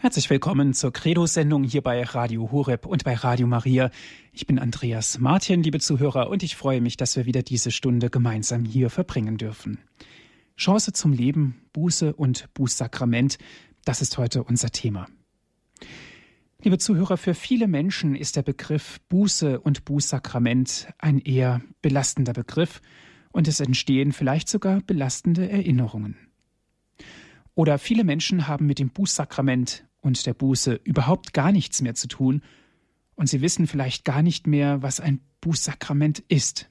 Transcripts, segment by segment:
Herzlich willkommen zur Credo-Sendung hier bei Radio Horeb und bei Radio Maria. Ich bin Andreas Martin, liebe Zuhörer, und ich freue mich, dass wir wieder diese Stunde gemeinsam hier verbringen dürfen. Chance zum Leben, Buße und Bußsakrament, das ist heute unser Thema. Liebe Zuhörer, für viele Menschen ist der Begriff Buße und Bußsakrament ein eher belastender Begriff und es entstehen vielleicht sogar belastende Erinnerungen. Oder viele Menschen haben mit dem Bußsakrament und der Buße überhaupt gar nichts mehr zu tun und sie wissen vielleicht gar nicht mehr, was ein Bußsakrament ist.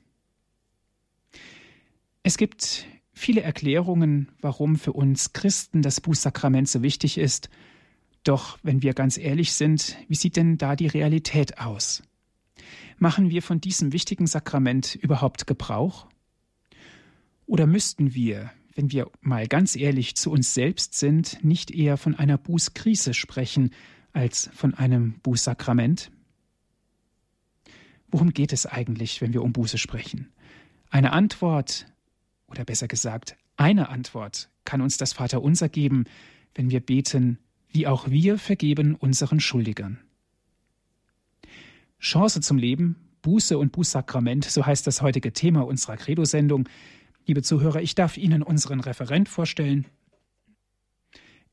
Es gibt viele Erklärungen, warum für uns Christen das Bußsakrament so wichtig ist, doch wenn wir ganz ehrlich sind, wie sieht denn da die Realität aus? Machen wir von diesem wichtigen Sakrament überhaupt Gebrauch? Oder müssten wir, wenn wir mal ganz ehrlich zu uns selbst sind, nicht eher von einer Bußkrise sprechen als von einem Bußsakrament? Worum geht es eigentlich, wenn wir um Buße sprechen? Eine Antwort, oder besser gesagt, eine Antwort kann uns das Vaterunser geben, wenn wir beten, wie auch wir vergeben unseren Schuldigern. Chance zum Leben, Buße und Bußsakrament, so heißt das heutige Thema unserer Credo-Sendung. Liebe Zuhörer, ich darf Ihnen unseren Referent vorstellen.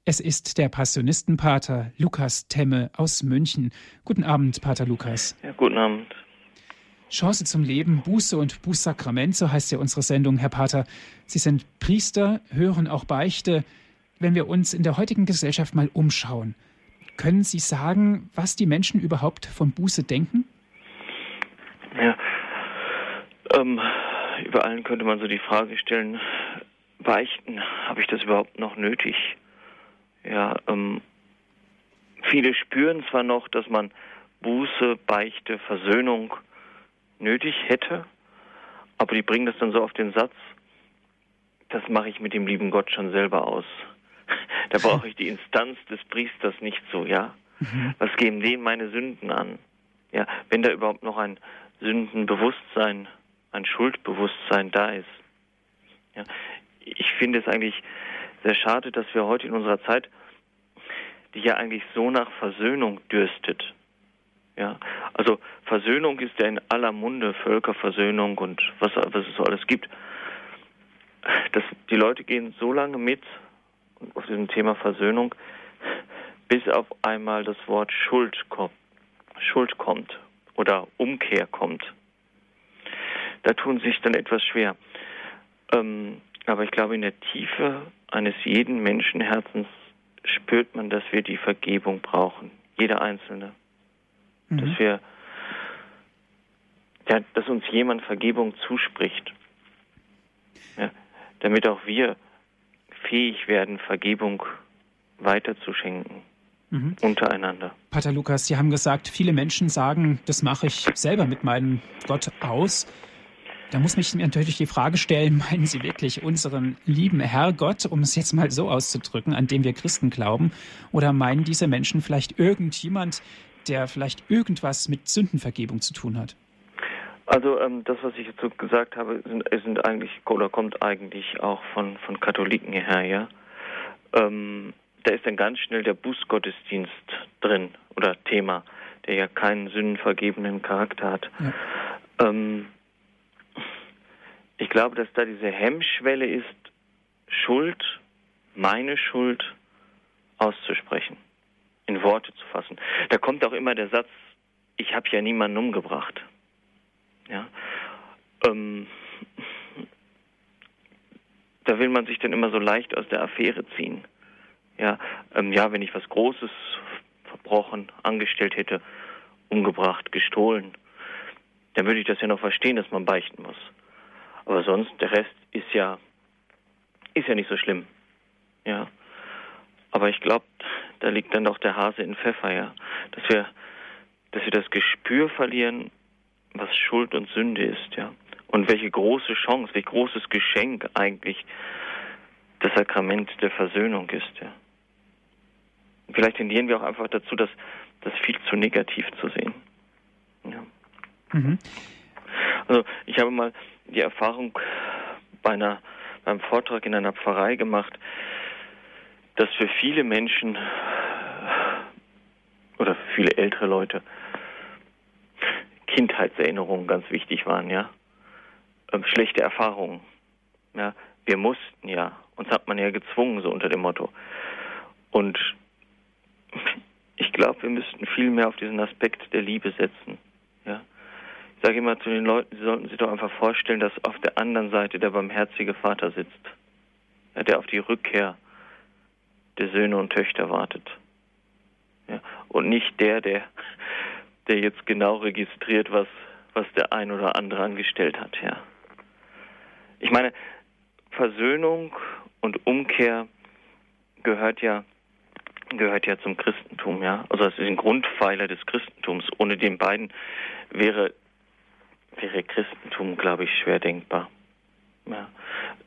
Es ist der Passionistenpater Lukas Temme aus München. Guten Abend, Pater Lukas. Ja, guten Abend. Chance zum Leben, Buße und Bußsakrament, so heißt ja unsere Sendung, Herr Pater. Sie sind Priester, hören auch Beichte. Wenn wir uns in der heutigen Gesellschaft mal umschauen, können Sie sagen, was die Menschen überhaupt von Buße denken? Ja, ähm, über allen könnte man so die Frage stellen, beichten, habe ich das überhaupt noch nötig? Ja, ähm, viele spüren zwar noch, dass man Buße, Beichte, Versöhnung nötig hätte, aber die bringen das dann so auf den Satz, das mache ich mit dem lieben Gott schon selber aus. da brauche ich die Instanz des Priesters nicht so, ja? Mhm. Was gehen dem meine Sünden an? Ja, wenn da überhaupt noch ein Sündenbewusstsein ein Schuldbewusstsein da ist. Ja, ich finde es eigentlich sehr schade, dass wir heute in unserer Zeit, die ja eigentlich so nach Versöhnung dürstet, ja, also Versöhnung ist ja in aller Munde, Völkerversöhnung und was, was es so alles gibt. Das, die Leute gehen so lange mit auf diesem Thema Versöhnung, bis auf einmal das Wort Schuld kommt, Schuld kommt oder Umkehr kommt da tun sich dann etwas schwer. Ähm, aber ich glaube, in der Tiefe eines jeden Menschenherzens spürt man, dass wir die Vergebung brauchen. Jeder Einzelne. Mhm. Dass wir, ja, dass uns jemand Vergebung zuspricht. Ja, damit auch wir fähig werden, Vergebung weiterzuschenken. Mhm. Untereinander. Pater Lukas, Sie haben gesagt, viele Menschen sagen, das mache ich selber mit meinem Gott aus. Da muss mich natürlich die Frage stellen, meinen Sie wirklich unseren lieben Herrgott, um es jetzt mal so auszudrücken, an dem wir Christen glauben, oder meinen diese Menschen vielleicht irgendjemand, der vielleicht irgendwas mit Sündenvergebung zu tun hat? Also ähm, das, was ich jetzt so gesagt habe, sind, sind eigentlich oder kommt eigentlich auch von, von Katholiken her, ja. Ähm, da ist dann ganz schnell der Bußgottesdienst drin oder Thema, der ja keinen sündenvergebenen Charakter hat. Ja. Ähm, ich glaube, dass da diese Hemmschwelle ist, Schuld, meine Schuld auszusprechen, in Worte zu fassen. Da kommt auch immer der Satz, ich habe ja niemanden umgebracht. Ja, ähm, da will man sich dann immer so leicht aus der Affäre ziehen. Ja, ähm, ja, wenn ich was Großes verbrochen, angestellt hätte, umgebracht, gestohlen, dann würde ich das ja noch verstehen, dass man beichten muss. Aber sonst, der Rest ist ja, ist ja nicht so schlimm. Ja. Aber ich glaube, da liegt dann doch der Hase in Pfeffer, ja. Dass wir, dass wir das Gespür verlieren, was Schuld und Sünde ist, ja. Und welche große Chance, welch großes Geschenk eigentlich das Sakrament der Versöhnung ist, ja. Vielleicht tendieren wir auch einfach dazu, das, das viel zu negativ zu sehen. Ja. Mhm. Also ich habe mal die Erfahrung bei einer, beim Vortrag in einer Pfarrei gemacht, dass für viele Menschen viele ältere Leute Kindheitserinnerungen ganz wichtig waren, ja. Ähm, schlechte Erfahrungen. Ja. Wir mussten ja, uns hat man ja gezwungen, so unter dem Motto. Und ich glaube, wir müssten viel mehr auf diesen Aspekt der Liebe setzen. Sage immer zu den Leuten, sie sollten sich doch einfach vorstellen, dass auf der anderen Seite der barmherzige Vater sitzt, der auf die Rückkehr der Söhne und Töchter wartet. Ja. Und nicht der, der, der jetzt genau registriert, was, was der ein oder andere angestellt hat. Ja. Ich meine, Versöhnung und Umkehr gehört ja gehört ja zum Christentum, ja. Also das ist ein Grundpfeiler des Christentums. Ohne den beiden wäre wäre Christentum, glaube ich, schwer denkbar. Ja.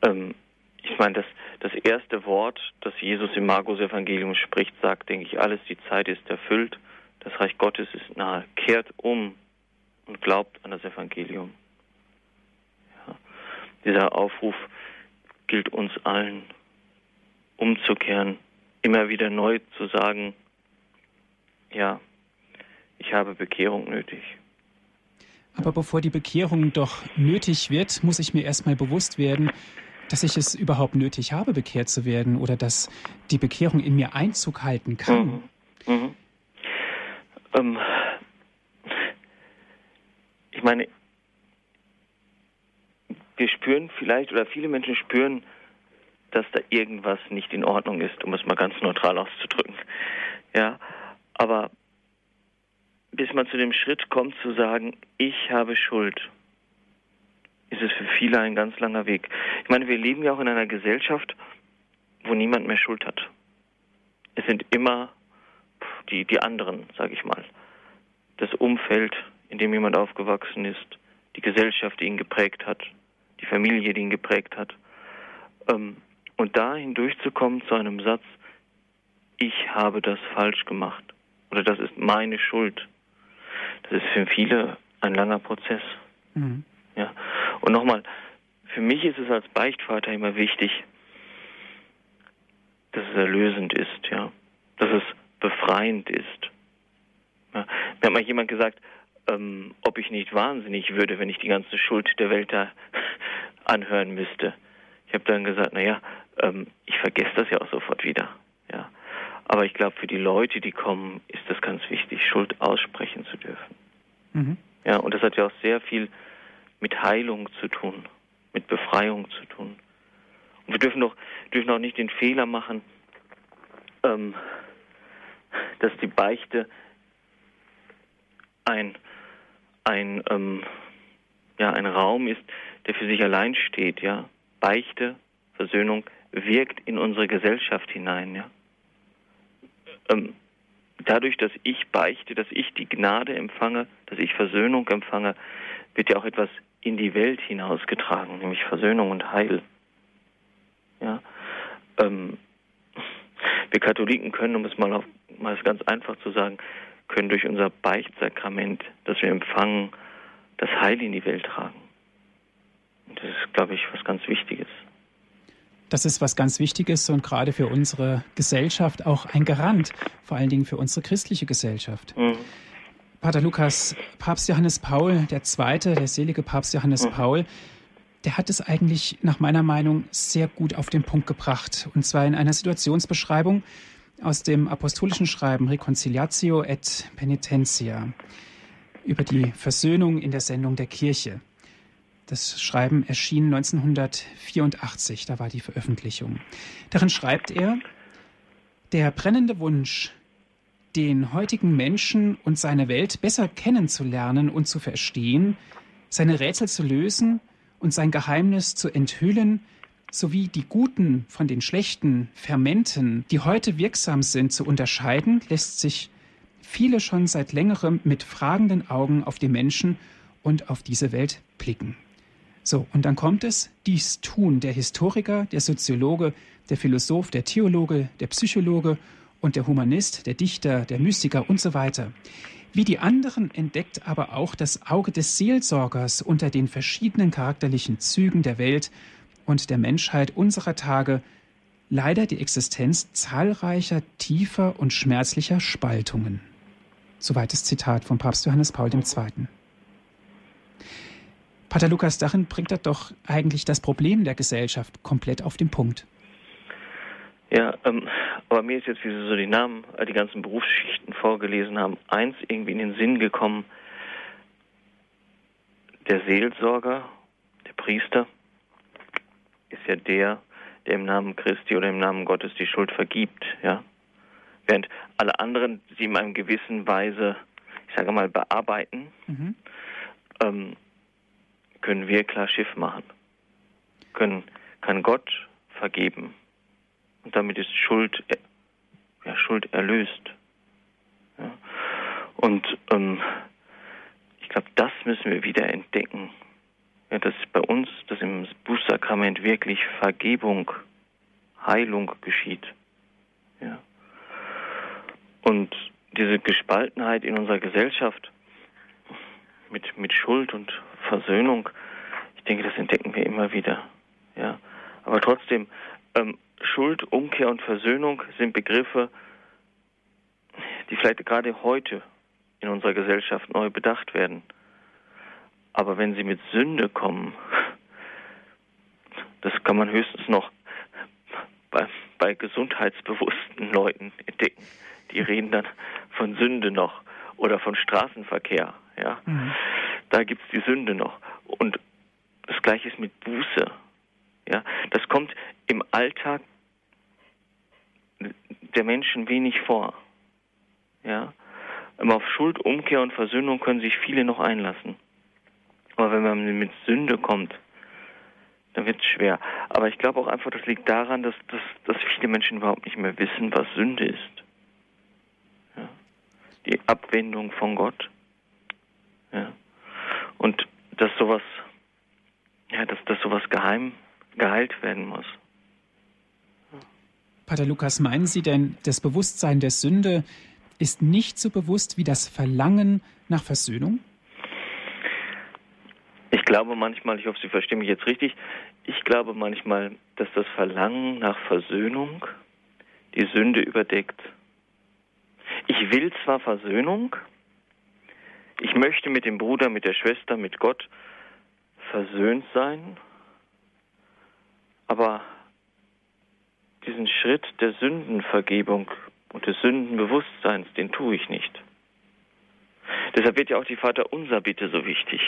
Ähm, ich meine, das, das erste Wort, das Jesus im Markus-Evangelium spricht, sagt, denke ich, alles, die Zeit ist erfüllt, das Reich Gottes ist nahe. Kehrt um und glaubt an das Evangelium. Ja. Dieser Aufruf gilt uns allen, umzukehren, immer wieder neu zu sagen, ja, ich habe Bekehrung nötig. Aber bevor die Bekehrung doch nötig wird, muss ich mir erstmal bewusst werden, dass ich es überhaupt nötig habe, bekehrt zu werden oder dass die Bekehrung in mir Einzug halten kann. Mhm. Mhm. Ähm, ich meine, wir spüren vielleicht oder viele Menschen spüren, dass da irgendwas nicht in Ordnung ist, um es mal ganz neutral auszudrücken. Ja, aber bis man zu dem Schritt kommt zu sagen, ich habe Schuld, ist es für viele ein ganz langer Weg. Ich meine, wir leben ja auch in einer Gesellschaft, wo niemand mehr Schuld hat. Es sind immer die, die anderen, sage ich mal. Das Umfeld, in dem jemand aufgewachsen ist, die Gesellschaft, die ihn geprägt hat, die Familie, die ihn geprägt hat. Ähm, und da hindurchzukommen zu einem Satz, ich habe das falsch gemacht oder das ist meine Schuld, das ist für viele ein langer Prozess. Mhm. Ja. Und nochmal, für mich ist es als Beichtvater immer wichtig, dass es erlösend ist, ja, dass es befreiend ist. Ja. Mir hat mal jemand gesagt, ähm, ob ich nicht wahnsinnig würde, wenn ich die ganze Schuld der Welt da anhören müsste. Ich habe dann gesagt, naja, ähm, ich vergesse das ja auch sofort wieder. Aber ich glaube, für die Leute, die kommen, ist das ganz wichtig, Schuld aussprechen zu dürfen. Mhm. Ja, und das hat ja auch sehr viel mit Heilung zu tun, mit Befreiung zu tun. Und wir dürfen doch, dürfen auch nicht den Fehler machen, ähm, dass die Beichte ein, ein, ähm, ja, ein Raum ist, der für sich allein steht. Ja? Beichte, Versöhnung wirkt in unsere Gesellschaft hinein. Ja? Ähm, dadurch, dass ich beichte, dass ich die Gnade empfange, dass ich Versöhnung empfange, wird ja auch etwas in die Welt hinausgetragen, nämlich Versöhnung und Heil. Ja, ähm, wir Katholiken können, um es mal, auf, mal ganz einfach zu sagen, können durch unser Beichtsakrament, das wir empfangen, das Heil in die Welt tragen. Und das ist, glaube ich, was ganz Wichtiges. Das ist was ganz Wichtiges und gerade für unsere Gesellschaft auch ein Garant, vor allen Dingen für unsere christliche Gesellschaft. Mhm. Pater Lukas, Papst Johannes Paul II., der selige Papst Johannes mhm. Paul, der hat es eigentlich nach meiner Meinung sehr gut auf den Punkt gebracht. Und zwar in einer Situationsbeschreibung aus dem apostolischen Schreiben Reconciliatio et Penitentia über die Versöhnung in der Sendung der Kirche. Das Schreiben erschien 1984, da war die Veröffentlichung. Darin schreibt er, der brennende Wunsch, den heutigen Menschen und seine Welt besser kennenzulernen und zu verstehen, seine Rätsel zu lösen und sein Geheimnis zu enthüllen, sowie die guten von den schlechten Fermenten, die heute wirksam sind, zu unterscheiden, lässt sich viele schon seit längerem mit fragenden Augen auf die Menschen und auf diese Welt blicken. So, und dann kommt es, dies tun der Historiker, der Soziologe, der Philosoph, der Theologe, der Psychologe und der Humanist, der Dichter, der Mystiker und so weiter. Wie die anderen entdeckt aber auch das Auge des Seelsorgers unter den verschiedenen charakterlichen Zügen der Welt und der Menschheit unserer Tage leider die Existenz zahlreicher tiefer und schmerzlicher Spaltungen. Soweit das Zitat von Papst Johannes Paul II. Pater Lukas Dachen bringt das doch eigentlich das Problem der Gesellschaft komplett auf den Punkt. Ja, ähm, aber mir ist jetzt, wie Sie so die Namen, äh, die ganzen Berufsschichten vorgelesen haben, eins irgendwie in den Sinn gekommen. Der Seelsorger, der Priester, ist ja der, der im Namen Christi oder im Namen Gottes die Schuld vergibt, ja. Während alle anderen sie in einer gewissen Weise, ich sage mal, bearbeiten, mhm. ähm, können wir klar Schiff machen. Können, kann Gott vergeben. Und damit ist Schuld, ja, Schuld erlöst. Ja. Und ähm, ich glaube, das müssen wir wieder entdecken. Ja, dass bei uns, dass im Bußsakrament wirklich Vergebung, Heilung geschieht. Ja. Und diese Gespaltenheit in unserer Gesellschaft mit, mit Schuld und Versöhnung, ich denke, das entdecken wir immer wieder. Ja. Aber trotzdem, ähm, Schuld, Umkehr und Versöhnung sind Begriffe, die vielleicht gerade heute in unserer Gesellschaft neu bedacht werden. Aber wenn sie mit Sünde kommen, das kann man höchstens noch bei, bei gesundheitsbewussten Leuten entdecken. Die reden dann von Sünde noch oder von Straßenverkehr. Ja, mhm. Da gibt's die Sünde noch. Und das Gleiche ist mit Buße. Ja, das kommt im Alltag der Menschen wenig vor. Ja, aber auf Schuld, Umkehr und Versöhnung können sich viele noch einlassen. Aber wenn man mit Sünde kommt, dann wird es schwer. Aber ich glaube auch einfach, das liegt daran, dass, dass, dass viele Menschen überhaupt nicht mehr wissen, was Sünde ist. Ja. Die Abwendung von Gott. Ja. Und dass sowas, ja, dass, dass sowas geheim geheilt werden muss. Pater Lukas, meinen Sie denn, das Bewusstsein der Sünde ist nicht so bewusst wie das Verlangen nach Versöhnung? Ich glaube manchmal, ich hoffe, Sie verstehen mich jetzt richtig, ich glaube manchmal, dass das Verlangen nach Versöhnung die Sünde überdeckt. Ich will zwar Versöhnung, ich möchte mit dem Bruder, mit der Schwester, mit Gott versöhnt sein, aber diesen Schritt der Sündenvergebung und des Sündenbewusstseins, den tue ich nicht. Deshalb wird ja auch die Vaterunser Bitte so wichtig.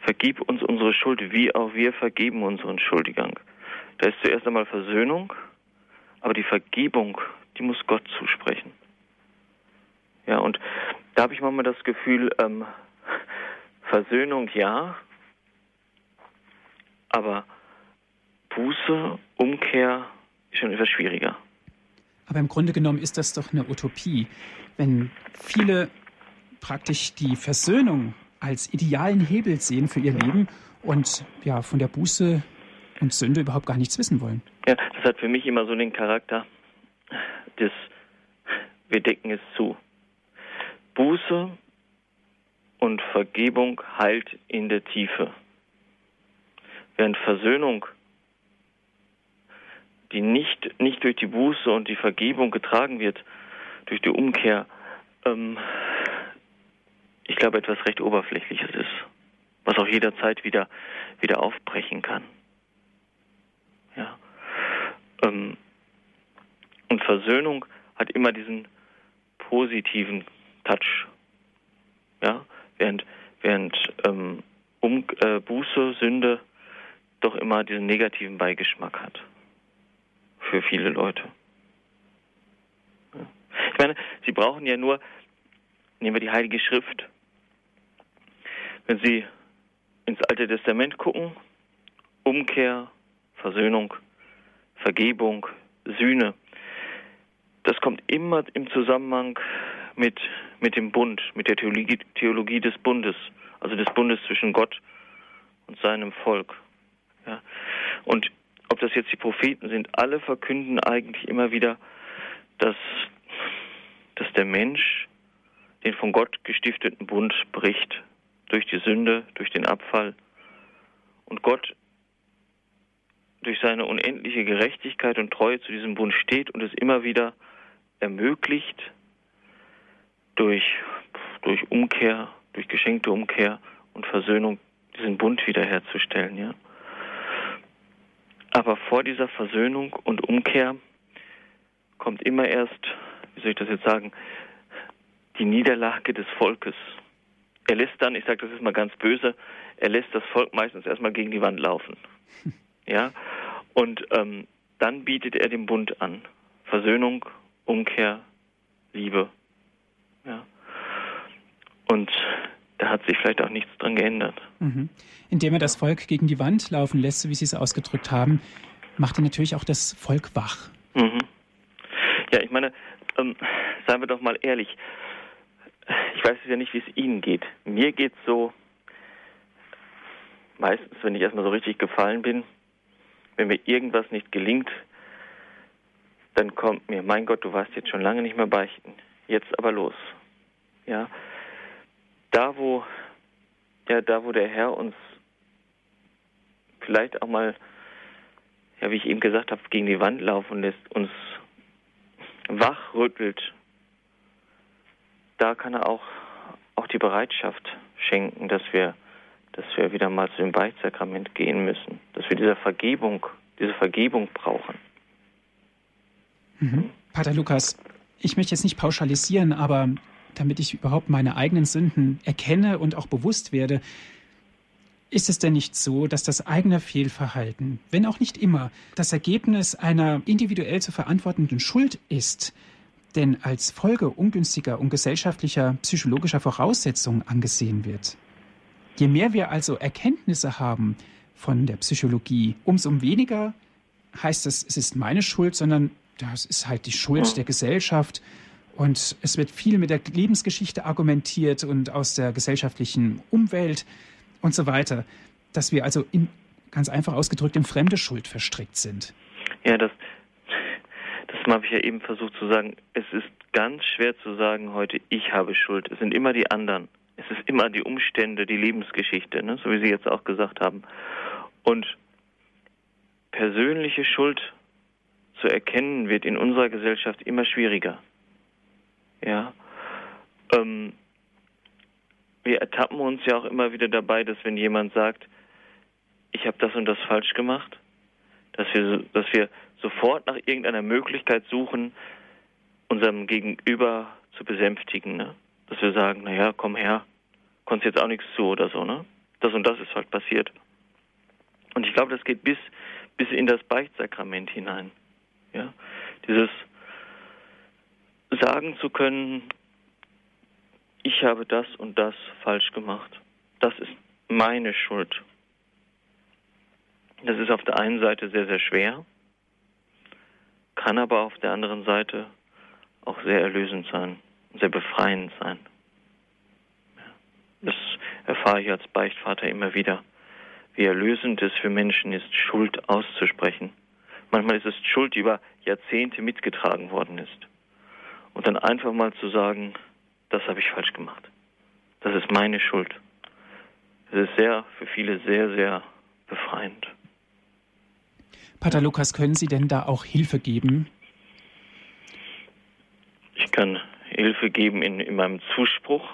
Vergib uns unsere Schuld, wie auch wir vergeben unseren Schuldigang. Da ist zuerst einmal Versöhnung, aber die Vergebung, die muss Gott zusprechen. Ja, und da habe ich manchmal das Gefühl, ähm, Versöhnung ja, aber Buße, Umkehr ist schon etwas schwieriger. Aber im Grunde genommen ist das doch eine Utopie, wenn viele praktisch die Versöhnung als idealen Hebel sehen für ihr Leben und ja von der Buße und Sünde überhaupt gar nichts wissen wollen. Ja, das hat für mich immer so den Charakter des wir decken es zu. Buße und Vergebung heilt in der Tiefe. Während Versöhnung die nicht, nicht durch die Buße und die Vergebung getragen wird, durch die Umkehr, ähm, ich glaube, etwas recht Oberflächliches ist, was auch jederzeit wieder, wieder aufbrechen kann. Ja. Ähm, und Versöhnung hat immer diesen positiven Touch. Ja, während, während ähm, um, äh, Buße, Sünde doch immer diesen negativen Beigeschmack hat für viele Leute. Ich meine, sie brauchen ja nur, nehmen wir die Heilige Schrift. Wenn Sie ins Alte Testament gucken, Umkehr, Versöhnung, Vergebung, Sühne, das kommt immer im Zusammenhang mit, mit dem Bund, mit der Theologie, Theologie des Bundes, also des Bundes zwischen Gott und seinem Volk. Ja. Und ob das jetzt die Propheten sind, alle verkünden eigentlich immer wieder, dass, dass der Mensch den von Gott gestifteten Bund bricht durch die Sünde, durch den Abfall. Und Gott durch seine unendliche Gerechtigkeit und Treue zu diesem Bund steht und es immer wieder ermöglicht, durch, durch Umkehr, durch geschenkte Umkehr und Versöhnung diesen Bund wiederherzustellen, ja. Aber vor dieser Versöhnung und Umkehr kommt immer erst, wie soll ich das jetzt sagen, die Niederlage des Volkes. Er lässt dann, ich sage das ist mal ganz böse, er lässt das Volk meistens erstmal gegen die Wand laufen. Ja, und ähm, dann bietet er den Bund an. Versöhnung, Umkehr, Liebe. Ja. Und da hat sich vielleicht auch nichts dran geändert. Mhm. Indem er das Volk gegen die Wand laufen lässt, wie Sie es ausgedrückt haben, macht er natürlich auch das Volk wach. Mhm. Ja, ich meine, ähm, seien wir doch mal ehrlich. Ich weiß ja nicht, wie es Ihnen geht. Mir geht es so, meistens, wenn ich erstmal so richtig gefallen bin, wenn mir irgendwas nicht gelingt, dann kommt mir, mein Gott, du warst jetzt schon lange nicht mehr beichten. Jetzt aber los. Ja. Da wo, ja, da wo der Herr uns vielleicht auch mal, ja, wie ich eben gesagt habe, gegen die Wand laufen lässt, uns wachrüttelt, da kann er auch, auch die Bereitschaft schenken, dass wir, dass wir wieder mal zu dem Beichtsakrament gehen müssen, dass wir diese Vergebung, diese Vergebung brauchen. Mhm. Pater Lukas, ich möchte jetzt nicht pauschalisieren, aber damit ich überhaupt meine eigenen Sünden erkenne und auch bewusst werde, ist es denn nicht so, dass das eigene Fehlverhalten, wenn auch nicht immer, das Ergebnis einer individuell zu verantwortenden Schuld ist, denn als Folge ungünstiger und gesellschaftlicher psychologischer Voraussetzungen angesehen wird? Je mehr wir also Erkenntnisse haben von der Psychologie, umso weniger heißt es, es ist meine Schuld, sondern das ist halt die Schuld der Gesellschaft. Und es wird viel mit der Lebensgeschichte argumentiert und aus der gesellschaftlichen Umwelt und so weiter, dass wir also in, ganz einfach ausgedrückt in fremde Schuld verstrickt sind. Ja, das, das habe ich ja eben versucht zu sagen. Es ist ganz schwer zu sagen heute, ich habe Schuld. Es sind immer die anderen. Es ist immer die Umstände, die Lebensgeschichte, ne? so wie Sie jetzt auch gesagt haben. Und persönliche Schuld zu erkennen wird in unserer Gesellschaft immer schwieriger. Ja. Ähm, wir ertappen uns ja auch immer wieder dabei, dass wenn jemand sagt, ich habe das und das falsch gemacht, dass wir, dass wir sofort nach irgendeiner Möglichkeit suchen, unserem Gegenüber zu besänftigen. Ne? Dass wir sagen, naja, komm her, konntest jetzt auch nichts zu oder so. Ne? Das und das ist halt passiert. Und ich glaube, das geht bis, bis in das Beichtsakrament hinein. Ja? Dieses sagen zu können, ich habe das und das falsch gemacht. Das ist meine Schuld. Das ist auf der einen Seite sehr, sehr schwer, kann aber auf der anderen Seite auch sehr erlösend sein, sehr befreiend sein. Das erfahre ich als Beichtvater immer wieder, wie erlösend es für Menschen ist, Schuld auszusprechen. Manchmal ist es Schuld, die über Jahrzehnte mitgetragen worden ist. Und dann einfach mal zu sagen, das habe ich falsch gemacht. Das ist meine Schuld. Das ist sehr, für viele sehr, sehr befreiend. Pater Lukas, können Sie denn da auch Hilfe geben? Ich kann Hilfe geben in, in meinem Zuspruch,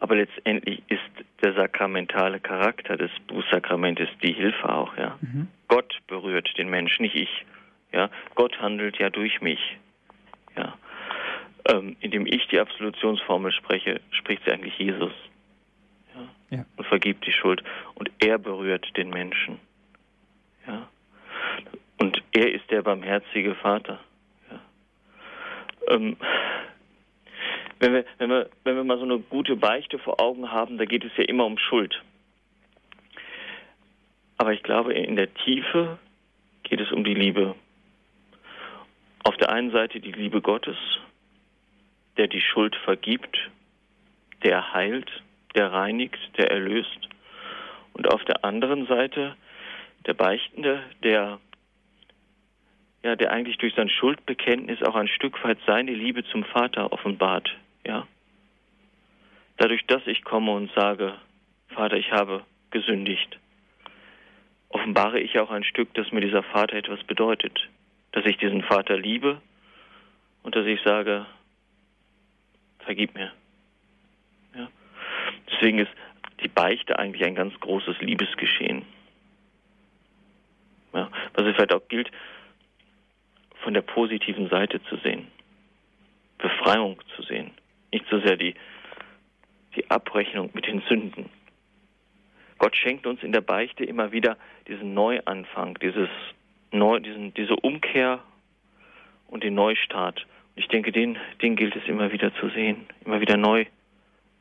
aber letztendlich ist der sakramentale Charakter des Bußsakramentes die Hilfe auch, ja. Mhm. Gott berührt den Menschen, nicht ich. Ja, Gott handelt ja durch mich. Ja ähm, indem ich die Absolutionsformel spreche, spricht sie eigentlich Jesus. Ja? ja? Und vergibt die Schuld. Und er berührt den Menschen. Ja? Und er ist der barmherzige Vater. Ja? Ähm, wenn, wir, wenn, wir, wenn wir mal so eine gute Beichte vor Augen haben, da geht es ja immer um Schuld. Aber ich glaube, in der Tiefe geht es um die Liebe. Auf der einen Seite die Liebe Gottes der die Schuld vergibt, der heilt, der reinigt, der erlöst. Und auf der anderen Seite der Beichtende, der ja, der eigentlich durch sein Schuldbekenntnis auch ein Stück weit seine Liebe zum Vater offenbart, ja. Dadurch, dass ich komme und sage, Vater, ich habe gesündigt, offenbare ich auch ein Stück, dass mir dieser Vater etwas bedeutet, dass ich diesen Vater liebe und dass ich sage, vergib mir. Ja? Deswegen ist die Beichte eigentlich ein ganz großes Liebesgeschehen. Ja? Was es vielleicht auch gilt, von der positiven Seite zu sehen. Befreiung zu sehen. Nicht so sehr die, die Abrechnung mit den Sünden. Gott schenkt uns in der Beichte immer wieder diesen Neuanfang, dieses Neu, diesen, diese Umkehr und den Neustart. Und ich denke, den, den gilt es immer wieder zu sehen, immer wieder neu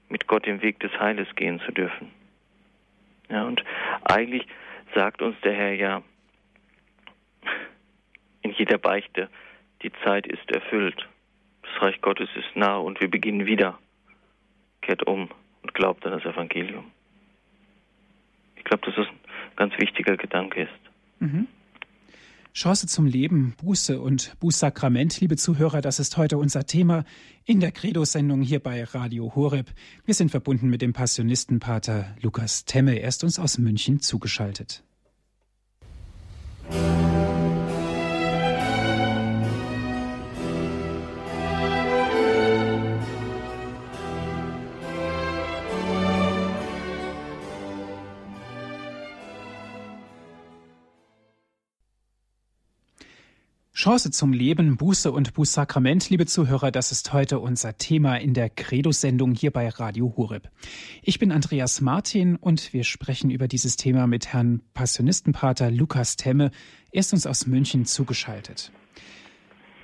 mit Gott den Weg des Heiles gehen zu dürfen. Ja, und eigentlich sagt uns der Herr ja in jeder Beichte, die Zeit ist erfüllt. Das Reich Gottes ist nah und wir beginnen wieder. Kehrt um und glaubt an das Evangelium. Ich glaube, dass das ein ganz wichtiger Gedanke ist. Mhm. Chance zum Leben, Buße und Bußsakrament, liebe Zuhörer, das ist heute unser Thema in der Credo-Sendung hier bei Radio Horeb. Wir sind verbunden mit dem Passionistenpater Lukas Temme. Er ist uns aus München zugeschaltet. Musik Chance zum Leben, Buße und Bußsakrament, liebe Zuhörer, das ist heute unser Thema in der Credo-Sendung hier bei Radio Horeb. Ich bin Andreas Martin und wir sprechen über dieses Thema mit Herrn Passionistenpater Lukas Temme. Er ist uns aus München zugeschaltet.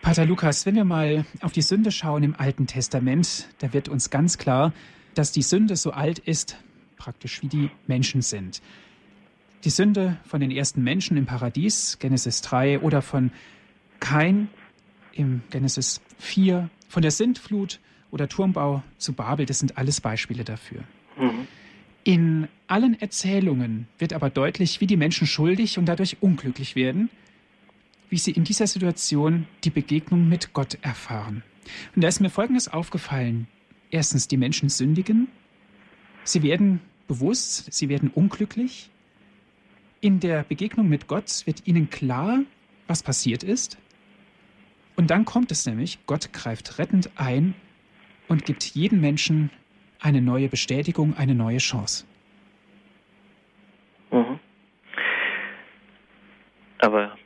Pater Lukas, wenn wir mal auf die Sünde schauen im Alten Testament, da wird uns ganz klar, dass die Sünde so alt ist, praktisch wie die Menschen sind. Die Sünde von den ersten Menschen im Paradies, Genesis 3, oder von kein im Genesis 4 von der Sintflut oder Turmbau zu Babel, das sind alles Beispiele dafür. Mhm. In allen Erzählungen wird aber deutlich, wie die Menschen schuldig und dadurch unglücklich werden, wie sie in dieser Situation die Begegnung mit Gott erfahren. Und da ist mir Folgendes aufgefallen. Erstens, die Menschen sündigen, sie werden bewusst, sie werden unglücklich. In der Begegnung mit Gott wird ihnen klar, was passiert ist. Und dann kommt es nämlich, Gott greift rettend ein und gibt jedem Menschen eine neue Bestätigung, eine neue Chance. Mhm. Aber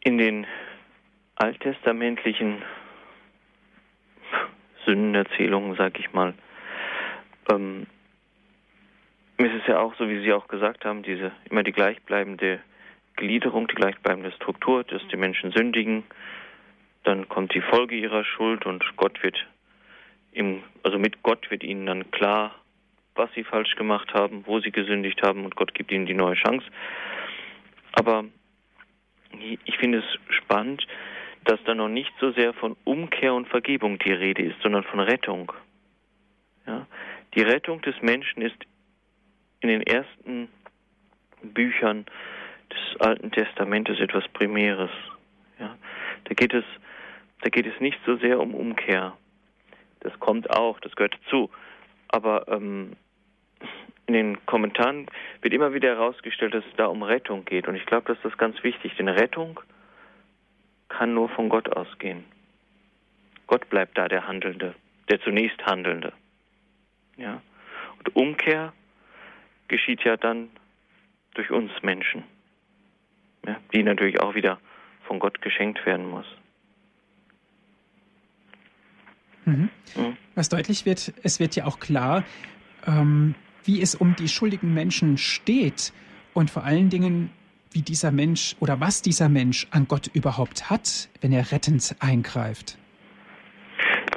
in den alttestamentlichen Sündenerzählungen, sag ich mal, ähm, ist es ja auch so, wie Sie auch gesagt haben, diese immer die gleichbleibende Gliederung, die gleichbleibende Struktur, dass die Menschen sündigen. Dann kommt die Folge ihrer Schuld und Gott wird im, also mit Gott wird ihnen dann klar, was sie falsch gemacht haben, wo sie gesündigt haben und Gott gibt ihnen die neue Chance. Aber ich finde es spannend, dass da noch nicht so sehr von Umkehr und Vergebung die Rede ist, sondern von Rettung. Ja? Die Rettung des Menschen ist in den ersten Büchern des Alten Testamentes etwas Primäres. Ja, da geht es, da geht es nicht so sehr um Umkehr. Das kommt auch, das gehört dazu. Aber ähm, in den Kommentaren wird immer wieder herausgestellt, dass es da um Rettung geht. Und ich glaube, das ist ganz wichtig, denn Rettung kann nur von Gott ausgehen. Gott bleibt da der Handelnde, der zunächst Handelnde. Ja? Und Umkehr geschieht ja dann durch uns Menschen ja, die natürlich auch wieder von Gott geschenkt werden muss. Mhm. Mhm. Was deutlich wird, es wird ja auch klar, ähm, wie es um die schuldigen Menschen steht und vor allen Dingen, wie dieser Mensch oder was dieser Mensch an Gott überhaupt hat, wenn er rettend eingreift.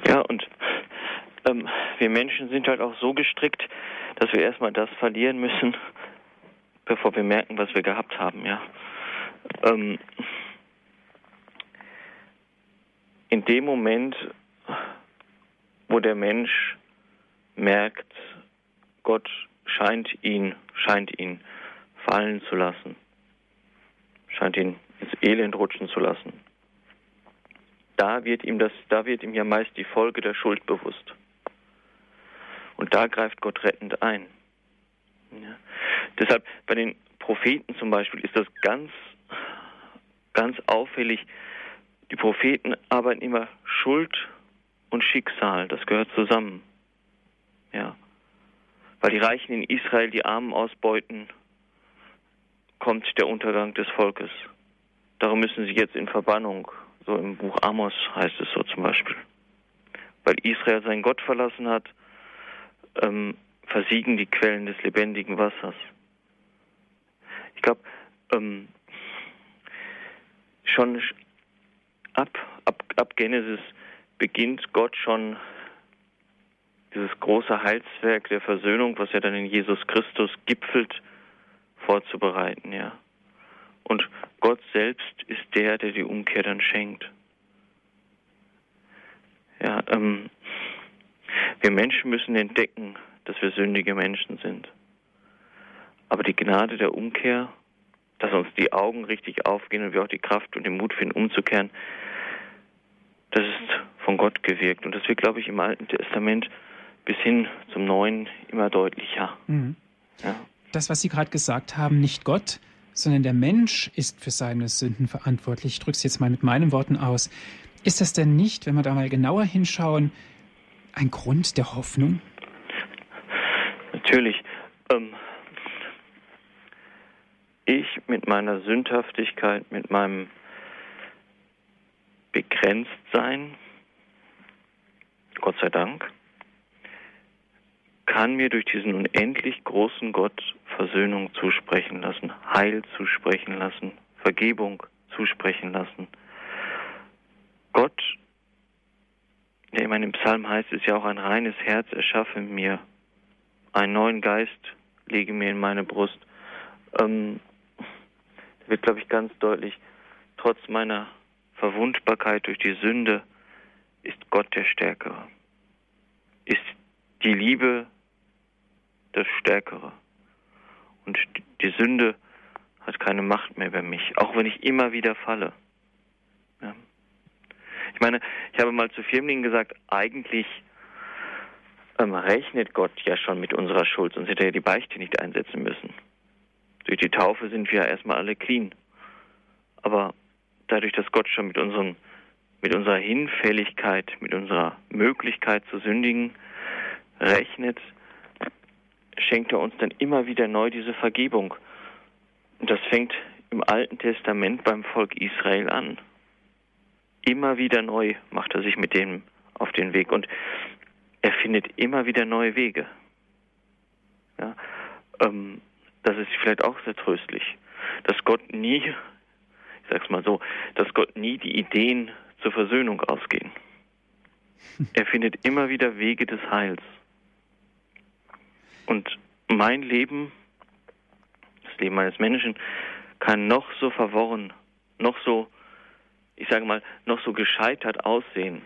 Ja, und ähm, wir Menschen sind halt auch so gestrickt, dass wir erstmal das verlieren müssen, bevor wir merken, was wir gehabt haben, ja. Ähm, in dem Moment, wo der Mensch merkt, Gott scheint ihn, scheint ihn fallen zu lassen, scheint ihn ins Elend rutschen zu lassen. Da wird ihm das, da wird ihm ja meist die Folge der Schuld bewusst. Und da greift Gott rettend ein. Ja. Deshalb bei den Propheten zum Beispiel ist das ganz ganz auffällig, die Propheten arbeiten immer Schuld und Schicksal, das gehört zusammen. Ja. Weil die Reichen in Israel die Armen ausbeuten, kommt der Untergang des Volkes. Darum müssen sie jetzt in Verbannung. So im Buch Amos heißt es so zum Beispiel. Weil Israel seinen Gott verlassen hat, ähm, versiegen die Quellen des lebendigen Wassers. Ich glaube, ähm, schon ab, ab, ab Genesis beginnt Gott schon dieses große Heilswerk der Versöhnung, was ja dann in Jesus Christus gipfelt, vorzubereiten, ja. Und Gott selbst ist der, der die Umkehr dann schenkt. Ja, ähm, wir Menschen müssen entdecken, dass wir sündige Menschen sind. Aber die Gnade der Umkehr, dass uns die Augen richtig aufgehen und wir auch die Kraft und den Mut finden, umzukehren, das ist von Gott gewirkt. Und das wird, glaube ich, im Alten Testament bis hin zum Neuen immer deutlicher. Mhm. Ja. Das, was Sie gerade gesagt haben, nicht Gott, sondern der Mensch ist für seine Sünden verantwortlich. Ich drücke es jetzt mal mit meinen Worten aus. Ist das denn nicht, wenn wir da mal genauer hinschauen, ein Grund der Hoffnung? Natürlich. Ähm, ich mit meiner Sündhaftigkeit, mit meinem Begrenztsein, Gott sei Dank, kann mir durch diesen unendlich großen Gott Versöhnung zusprechen lassen, Heil zusprechen lassen, Vergebung zusprechen lassen. Gott, ja, in meinem Psalm heißt es ja auch, ein reines Herz erschaffe mir, einen neuen Geist lege mir in meine Brust. Ähm, wird, glaube ich, ganz deutlich, trotz meiner Verwundbarkeit durch die Sünde ist Gott der Stärkere. Ist die Liebe das Stärkere. Und die Sünde hat keine Macht mehr über mich, auch wenn ich immer wieder falle. Ja. Ich meine, ich habe mal zu Firmlingen gesagt, eigentlich ähm, rechnet Gott ja schon mit unserer Schuld, sonst hätte er die Beichte nicht einsetzen müssen. Durch die Taufe sind wir ja erstmal alle clean. Aber dadurch, dass Gott schon mit, unseren, mit unserer Hinfälligkeit, mit unserer Möglichkeit zu sündigen rechnet, schenkt er uns dann immer wieder neu diese Vergebung. Und das fängt im Alten Testament beim Volk Israel an. Immer wieder neu macht er sich mit dem auf den Weg und er findet immer wieder neue Wege. Ja, ähm, das ist vielleicht auch sehr tröstlich, dass Gott nie, ich sag's mal so, dass Gott nie die Ideen zur Versöhnung ausgehen. Er findet immer wieder Wege des Heils. Und mein Leben, das Leben meines Menschen, kann noch so verworren, noch so, ich sage mal, noch so gescheitert aussehen.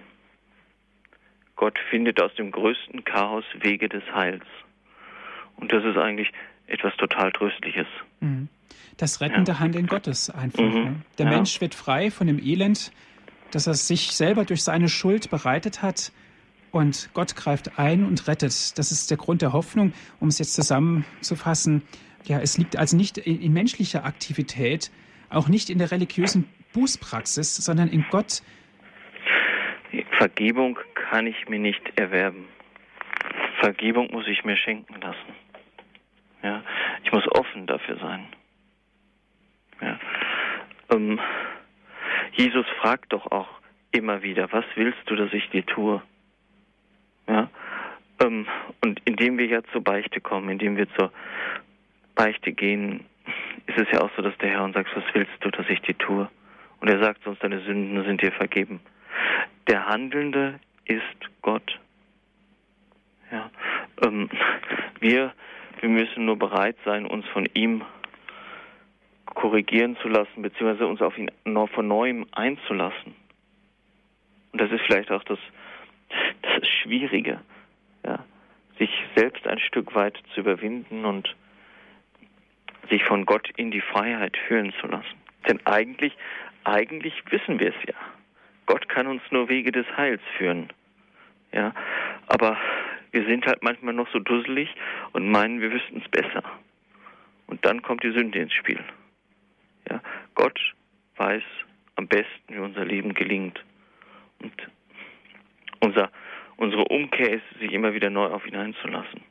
Gott findet aus dem größten Chaos Wege des Heils. Und das ist eigentlich etwas total Tröstliches. Mhm. Das rettende ja. Handeln Gottes einfach. Mhm. Ne? Der ja. Mensch wird frei von dem Elend, das er sich selber durch seine Schuld bereitet hat. Und Gott greift ein und rettet. Das ist der Grund der Hoffnung, um es jetzt zusammenzufassen. Ja, es liegt also nicht in menschlicher Aktivität, auch nicht in der religiösen Bußpraxis, sondern in Gott. Vergebung kann ich mir nicht erwerben. Vergebung muss ich mir schenken lassen. Ja, ich muss offen dafür sein. Ja. Ähm, Jesus fragt doch auch immer wieder, was willst du, dass ich dir tue? Ja. Ähm, und indem wir ja zur Beichte kommen, indem wir zur Beichte gehen, ist es ja auch so, dass der Herr uns sagt, was willst du, dass ich dir tue? Und er sagt uns, deine Sünden sind dir vergeben. Der Handelnde ist Gott. Ja. Ähm, wir wir müssen nur bereit sein, uns von ihm korrigieren zu lassen, beziehungsweise uns auf ihn von neuem einzulassen. Und das ist vielleicht auch das, das Schwierige, ja, sich selbst ein Stück weit zu überwinden und sich von Gott in die Freiheit führen zu lassen. Denn eigentlich, eigentlich wissen wir es ja. Gott kann uns nur Wege des Heils führen. Ja, aber wir sind halt manchmal noch so dusselig und meinen, wir wüssten es besser. Und dann kommt die Sünde ins Spiel. Ja, Gott weiß am besten, wie unser Leben gelingt. Und unser, unsere Umkehr ist, sich immer wieder neu auf ihn einzulassen.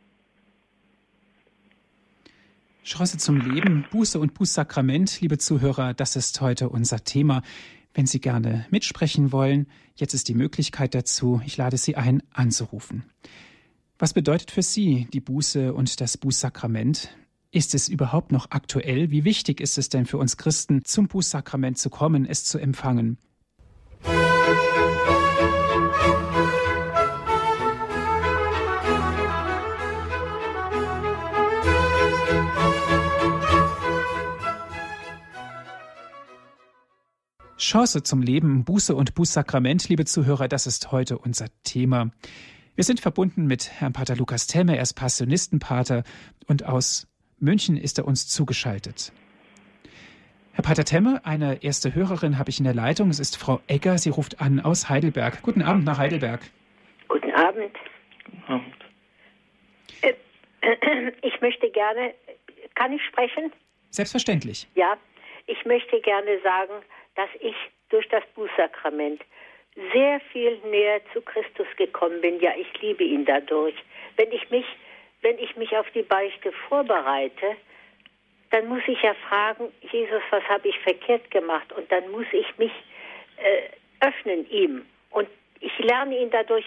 Chance zum Leben, Buße und Bußsakrament, liebe Zuhörer, das ist heute unser Thema. Wenn Sie gerne mitsprechen wollen, jetzt ist die Möglichkeit dazu. Ich lade Sie ein, anzurufen. Was bedeutet für Sie die Buße und das Bußsakrament? Ist es überhaupt noch aktuell? Wie wichtig ist es denn für uns Christen, zum Bußsakrament zu kommen, es zu empfangen? Chance zum Leben, Buße und Bußsakrament, liebe Zuhörer, das ist heute unser Thema. Wir sind verbunden mit Herrn Pater Lukas Temme, er ist Passionistenpater und aus München ist er uns zugeschaltet. Herr Pater Temme, eine erste Hörerin habe ich in der Leitung. Es ist Frau Egger. Sie ruft an aus Heidelberg. Guten Abend nach Heidelberg. Guten Abend. Guten Abend. Äh, äh, ich möchte gerne, kann ich sprechen? Selbstverständlich. Ja, ich möchte gerne sagen, dass ich durch das Bußsakrament sehr viel näher zu Christus gekommen bin. Ja, ich liebe ihn dadurch. Wenn ich mich wenn ich mich auf die Beichte vorbereite, dann muss ich ja fragen, Jesus, was habe ich verkehrt gemacht? Und dann muss ich mich äh, öffnen ihm. Und ich lerne ihn dadurch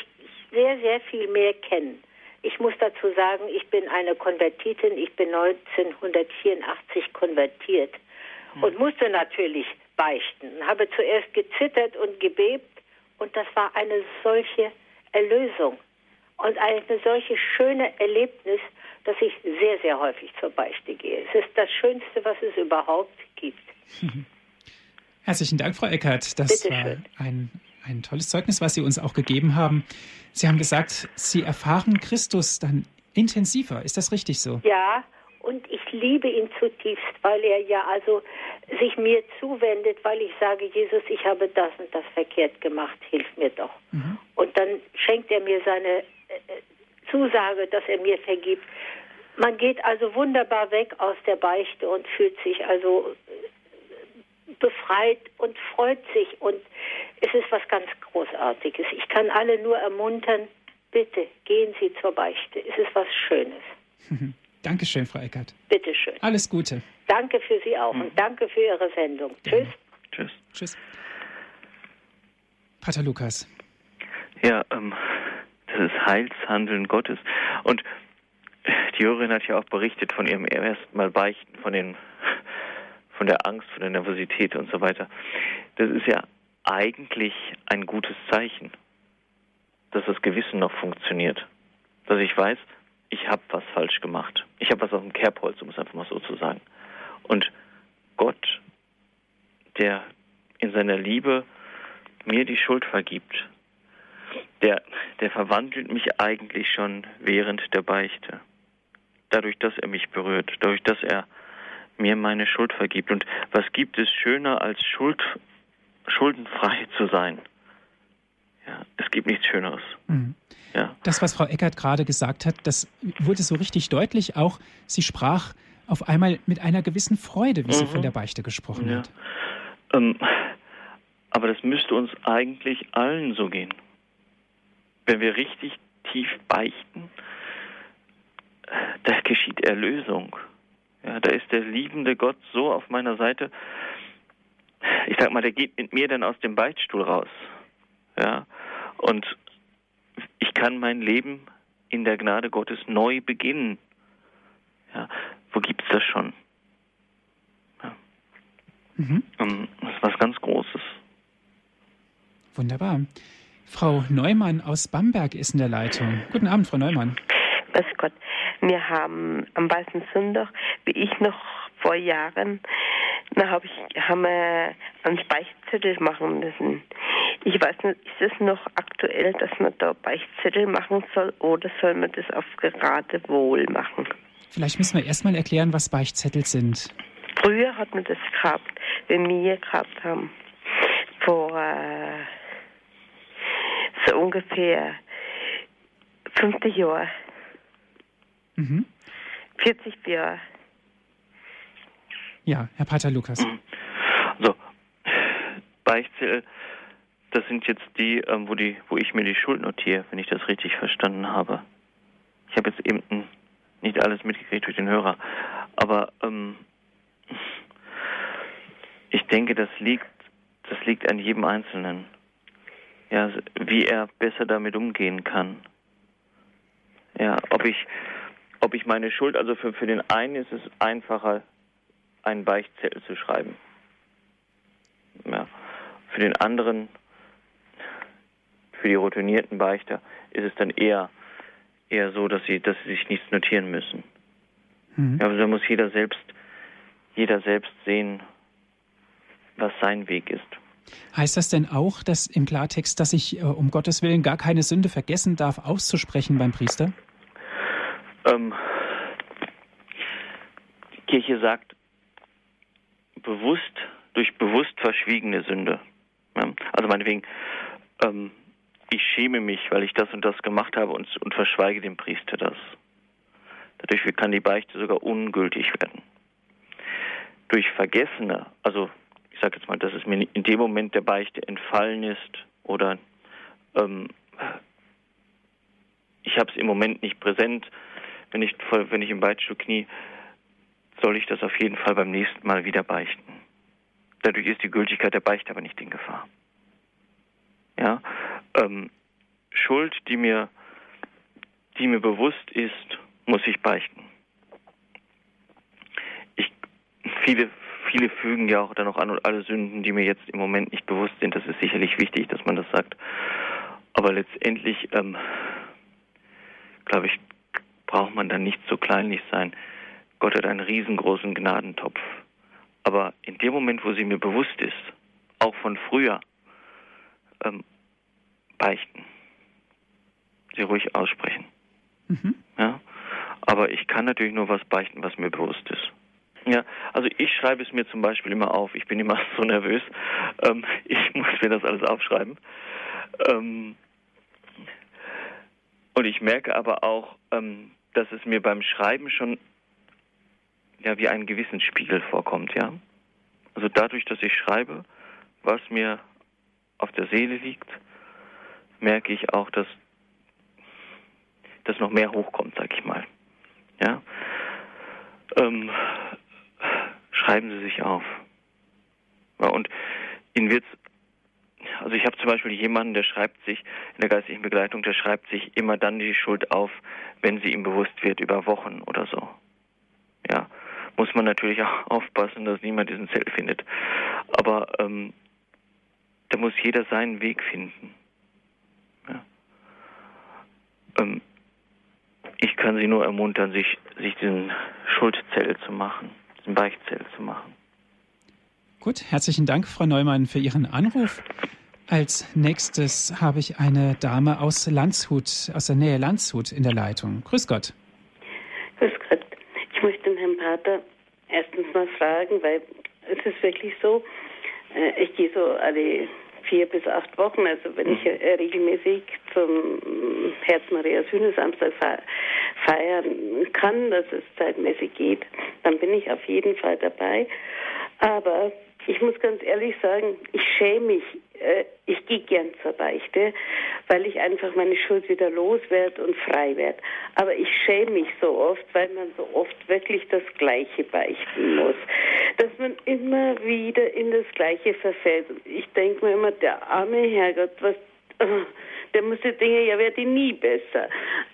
sehr, sehr viel mehr kennen. Ich muss dazu sagen, ich bin eine Konvertitin. Ich bin 1984 konvertiert hm. und musste natürlich beichten. Habe zuerst gezittert und gebebt und das war eine solche Erlösung und eine solche schöne Erlebnis, dass ich sehr, sehr häufig zur Beichte gehe. Es ist das Schönste, was es überhaupt gibt. Herzlichen Dank, Frau Eckert. Das Bitte war ein, ein tolles Zeugnis, was Sie uns auch gegeben haben. Sie haben gesagt, Sie erfahren Christus dann intensiver. Ist das richtig so? Ja, und ich liebe ihn zutiefst, weil er ja also sich mir zuwendet, weil ich sage, Jesus, ich habe das und das verkehrt gemacht, hilf mir doch. Mhm. Und dann schenkt er mir seine Zusage, dass er mir vergibt. Man geht also wunderbar weg aus der Beichte und fühlt sich also äh, befreit und freut sich und es ist was ganz Großartiges. Ich kann alle nur ermuntern, bitte gehen Sie zur Beichte. Es ist was Schönes. Dankeschön, Frau Eckert. Bitte schön. Alles Gute. Danke für Sie auch mhm. und danke für Ihre Sendung. Tschüss. Tschüss. Tschüss. Pater Lukas. Ja, ähm, das ist Heilshandeln Gottes. Und die Hörerin hat ja auch berichtet von ihrem ersten Mal Beichten, von, den, von der Angst, von der Nervosität und so weiter. Das ist ja eigentlich ein gutes Zeichen, dass das Gewissen noch funktioniert. Dass ich weiß, ich habe was falsch gemacht. Ich habe was auf dem Kerbholz, um es einfach mal so zu sagen. Und Gott, der in seiner Liebe mir die Schuld vergibt, der, der verwandelt mich eigentlich schon während der Beichte. Dadurch, dass er mich berührt, dadurch, dass er mir meine Schuld vergibt. Und was gibt es schöner als Schuld, schuldenfrei zu sein? Ja, es gibt nichts Schöneres. Mhm. Ja. Das, was Frau Eckert gerade gesagt hat, das wurde so richtig deutlich. Auch sie sprach auf einmal mit einer gewissen Freude, wie mhm. sie von der Beichte gesprochen ja. hat. Ähm, aber das müsste uns eigentlich allen so gehen wenn wir richtig tief beichten, da geschieht Erlösung. Ja, da ist der liebende Gott so auf meiner Seite. Ich sag mal, der geht mit mir dann aus dem Beichtstuhl raus. Ja, und ich kann mein Leben in der Gnade Gottes neu beginnen. Ja, wo gibt's das schon? Ja. Mhm. Das ist was ganz Großes. Wunderbar. Frau Neumann aus Bamberg ist in der Leitung. Guten Abend, Frau Neumann. Grüß Gott. Wir haben am Weißen Sonntag, wie ich noch vor Jahren, da hab ich, haben wir einen Beichtzettel machen müssen. Ich weiß nicht, ist es noch aktuell, dass man da Beichtzettel machen soll oder soll man das auf Geratewohl machen? Vielleicht müssen wir erstmal erklären, was Beichtzettel sind. Früher hat man das gehabt, wenn wir gehabt haben. Vor äh, so ungefähr 50 Jahre. Mhm. 40 Jahre. Ja, Herr Pater Lukas. Also, Beichtzettel, das sind jetzt die, ähm, wo die, wo ich mir die Schuld notiere, wenn ich das richtig verstanden habe. Ich habe jetzt eben nicht alles mitgekriegt durch den Hörer, aber ähm, ich denke, das liegt, das liegt an jedem Einzelnen. Ja, wie er besser damit umgehen kann. Ja, ob ich, ob ich meine Schuld, also für, für den einen ist es einfacher, einen Beichtzettel zu schreiben. Ja. Für den anderen, für die routinierten Beichter, ist es dann eher, eher so, dass sie, dass sie sich nichts notieren müssen. Mhm. Ja, also da muss jeder selbst, jeder selbst sehen, was sein Weg ist. Heißt das denn auch, dass im Klartext, dass ich äh, um Gottes Willen gar keine Sünde vergessen darf, auszusprechen beim Priester? Ähm, die Kirche sagt bewusst, durch bewusst verschwiegene Sünde. Ja, also meinetwegen, ähm, ich schäme mich, weil ich das und das gemacht habe und, und verschweige dem Priester das. Dadurch kann die Beichte sogar ungültig werden. Durch Vergessene, also ich sage jetzt mal, dass es mir in dem Moment der Beichte entfallen ist oder ähm, ich habe es im Moment nicht präsent, wenn ich, wenn ich im Beichtstuhl knie, soll ich das auf jeden Fall beim nächsten Mal wieder beichten. Dadurch ist die Gültigkeit der Beichte aber nicht in Gefahr. Ja, ähm, Schuld, die mir, die mir bewusst ist, muss ich beichten. Ich, viele, viele fügen ja auch dann noch an und alle Sünden, die mir jetzt im Moment nicht bewusst sind. Das ist sicherlich wichtig, dass man das sagt. Aber letztendlich, ähm, glaube ich, braucht man dann nicht so kleinlich sein. Gott hat einen riesengroßen Gnadentopf. Aber in dem Moment, wo sie mir bewusst ist, auch von früher, ähm, beichten. Sie ruhig aussprechen. Mhm. Ja? Aber ich kann natürlich nur was beichten, was mir bewusst ist. Ja, also ich schreibe es mir zum Beispiel immer auf. Ich bin immer so nervös. Ähm, ich muss mir das alles aufschreiben. Ähm, und ich merke aber auch, ähm, dass es mir beim Schreiben schon ja wie ein Gewissensspiegel vorkommt, ja. Also dadurch, dass ich schreibe, was mir auf der Seele liegt, merke ich auch, dass dass noch mehr hochkommt, sag ich mal. Ja. Ähm, schreiben Sie sich auf. Ja, und Ihnen wird's also ich habe zum Beispiel jemanden, der schreibt sich in der geistlichen Begleitung, der schreibt sich immer dann die Schuld auf, wenn sie ihm bewusst wird, über Wochen oder so. Ja, muss man natürlich auch aufpassen, dass niemand diesen Zettel findet. Aber ähm, da muss jeder seinen Weg finden. Ähm, ich kann Sie nur ermuntern, sich, sich diesen Schuldzettel zu machen, diesen Beichtzettel zu machen. Gut, herzlichen Dank, Frau Neumann, für Ihren Anruf. Als nächstes habe ich eine Dame aus Landshut, aus der Nähe Landshut in der Leitung. Grüß Gott. Grüß Gott. Ich möchte den Herrn Pater erstens mal fragen, weil es ist wirklich so, äh, ich gehe so alle vier bis acht Wochen, also wenn ich äh, regelmäßig zum Herz Maria Sühnesamstag feiern kann, dass es zeitmäßig geht, dann bin ich auf jeden Fall dabei. Aber ich muss ganz ehrlich sagen, ich schäme mich. Äh, ich gehe gern zur Beichte, weil ich einfach meine Schuld wieder loswerde und frei werde. Aber ich schäme mich so oft, weil man so oft wirklich das Gleiche beichten muss. Dass man immer wieder in das Gleiche verfällt. Ich denke mir immer, der arme Herrgott, was, der muss die Dinge, ja, werde nie besser.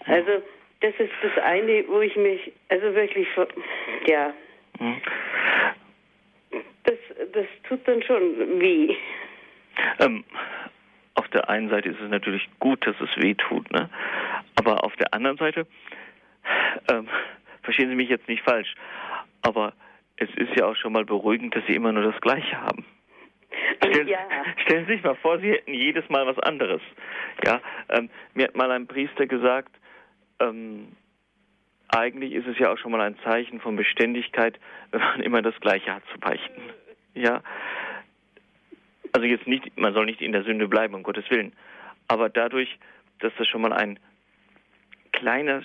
Also, das ist das eine, wo ich mich, also wirklich, ja. Hm das, das tut dann schon weh. Ähm, auf der einen Seite ist es natürlich gut, dass es weh tut, ne? aber auf der anderen Seite, ähm, verstehen Sie mich jetzt nicht falsch, aber es ist ja auch schon mal beruhigend, dass Sie immer nur das Gleiche haben. Stellen, ja. stellen Sie sich mal vor, Sie hätten jedes Mal was anderes. Ja, ähm, mir hat mal ein Priester gesagt, ähm, eigentlich ist es ja auch schon mal ein Zeichen von Beständigkeit, wenn man immer das Gleiche hat zu beichten. Ja. Also jetzt nicht, man soll nicht in der Sünde bleiben, um Gottes Willen. Aber dadurch, dass das schon mal ein kleiner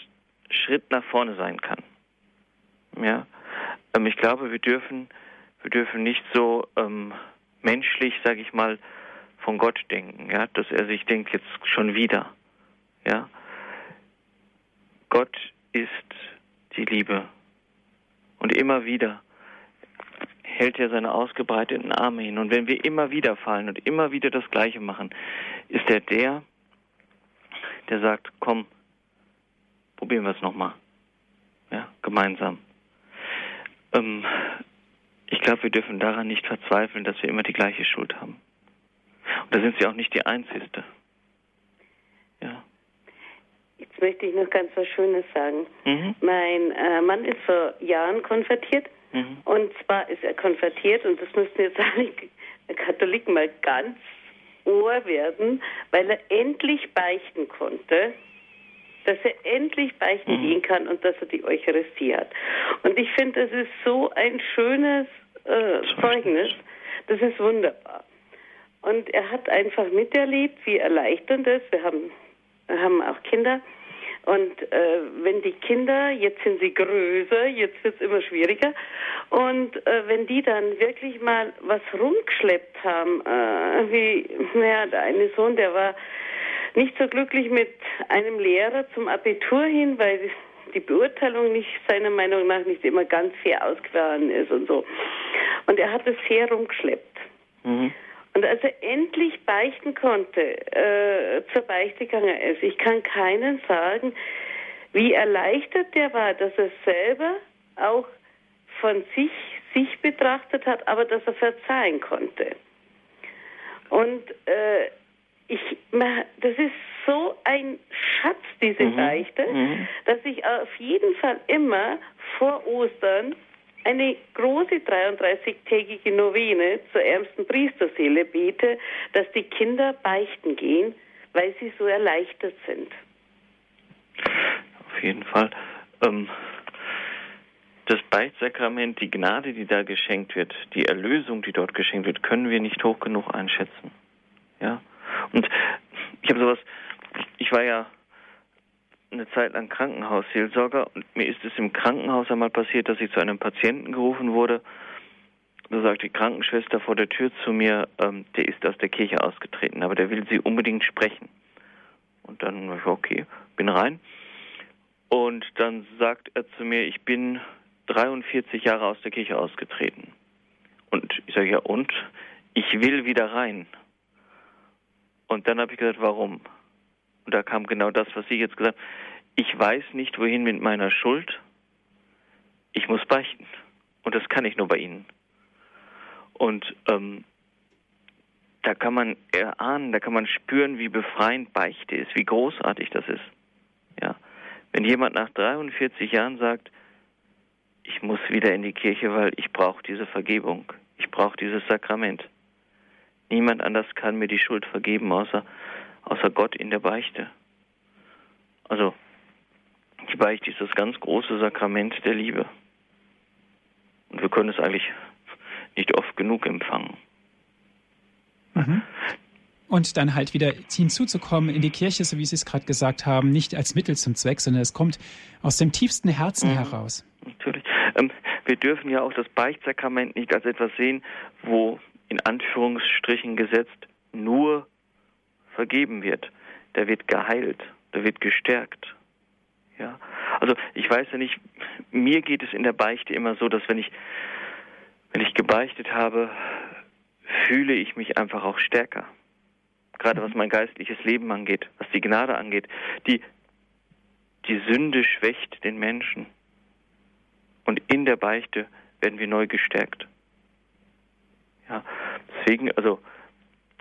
Schritt nach vorne sein kann. Ja. Ähm, ich glaube, wir dürfen, wir dürfen nicht so ähm, menschlich, sage ich mal, von Gott denken, ja, dass er sich denkt, jetzt schon wieder, ja. Gott ist die Liebe. Und immer wieder hält er seine ausgebreiteten Arme hin. Und wenn wir immer wieder fallen und immer wieder das Gleiche machen, ist er der, der sagt, komm, probieren wir es nochmal. Ja, gemeinsam. Ähm, ich glaube, wir dürfen daran nicht verzweifeln, dass wir immer die gleiche Schuld haben. Und da sind Sie auch nicht die Einzige. Ja. Jetzt möchte ich noch ganz was Schönes sagen. Mhm. Mein äh, Mann ist vor Jahren konvertiert. Mhm. Und zwar ist er konvertiert, und das müssten jetzt alle Katholiken mal ganz ohr werden, weil er endlich beichten konnte dass er endlich beichten mhm. gehen kann und dass er die Eucharistie hat. Und ich finde, das ist so ein schönes äh, Zeugnis. Das ist wunderbar. Und er hat einfach miterlebt, wie erleichternd es ist. Wir haben, wir haben auch Kinder. Und äh, wenn die Kinder, jetzt sind sie größer, jetzt wird es immer schwieriger. Und äh, wenn die dann wirklich mal was rumgeschleppt haben, äh, wie, naja, der eine Sohn, der war nicht so glücklich mit einem Lehrer zum Abitur hin, weil die Beurteilung nicht seiner Meinung nach nicht immer ganz fair ausgefahren ist und so. Und er hat es sehr rumgeschleppt. Mhm. Und als er endlich beichten konnte, äh, zur Beichte gegangen ist, ich kann keinen sagen, wie erleichtert der war, dass er selber auch von sich sich betrachtet hat, aber dass er verzeihen konnte. Und äh, ich, das ist so ein Schatz, diese mhm. Beichte, mhm. dass ich auf jeden Fall immer vor Ostern eine große 33-tägige Novene zur ärmsten Priesterseele bete, dass die Kinder beichten gehen, weil sie so erleichtert sind. Auf jeden Fall. Ähm, das Beichtsakrament, die Gnade, die da geschenkt wird, die Erlösung, die dort geschenkt wird, können wir nicht hoch genug einschätzen. Ja. Und ich habe sowas, ich war ja eine Zeit lang Krankenhausseelsorger und mir ist es im Krankenhaus einmal passiert, dass ich zu einem Patienten gerufen wurde. Da sagt die Krankenschwester vor der Tür zu mir, ähm, der ist aus der Kirche ausgetreten, aber der will sie unbedingt sprechen. Und dann war ich, okay, bin rein. Und dann sagt er zu mir, ich bin 43 Jahre aus der Kirche ausgetreten. Und ich sage, ja und? Ich will wieder rein. Und dann habe ich gesagt, warum? Und da kam genau das, was Sie jetzt gesagt haben. Ich weiß nicht, wohin mit meiner Schuld. Ich muss beichten. Und das kann ich nur bei Ihnen. Und ähm, da kann man erahnen, da kann man spüren, wie befreiend Beichte ist, wie großartig das ist. Ja. Wenn jemand nach 43 Jahren sagt, ich muss wieder in die Kirche, weil ich brauche diese Vergebung, ich brauche dieses Sakrament. Niemand anders kann mir die Schuld vergeben, außer, außer Gott in der Beichte. Also, die Beichte ist das ganz große Sakrament der Liebe. Und wir können es eigentlich nicht oft genug empfangen. Mhm. Und dann halt wieder hinzuzukommen in die Kirche, so wie Sie es gerade gesagt haben, nicht als Mittel zum Zweck, sondern es kommt aus dem tiefsten Herzen mhm. heraus. Natürlich. Ähm, wir dürfen ja auch das Beichtsakrament nicht als etwas sehen, wo in Anführungsstrichen gesetzt nur vergeben wird. Der wird geheilt, der wird gestärkt. Ja, also ich weiß ja nicht, mir geht es in der Beichte immer so, dass wenn ich, wenn ich gebeichtet habe, fühle ich mich einfach auch stärker. Gerade was mein geistliches Leben angeht, was die Gnade angeht. Die, die Sünde schwächt den Menschen. Und in der Beichte werden wir neu gestärkt. Ja, deswegen, also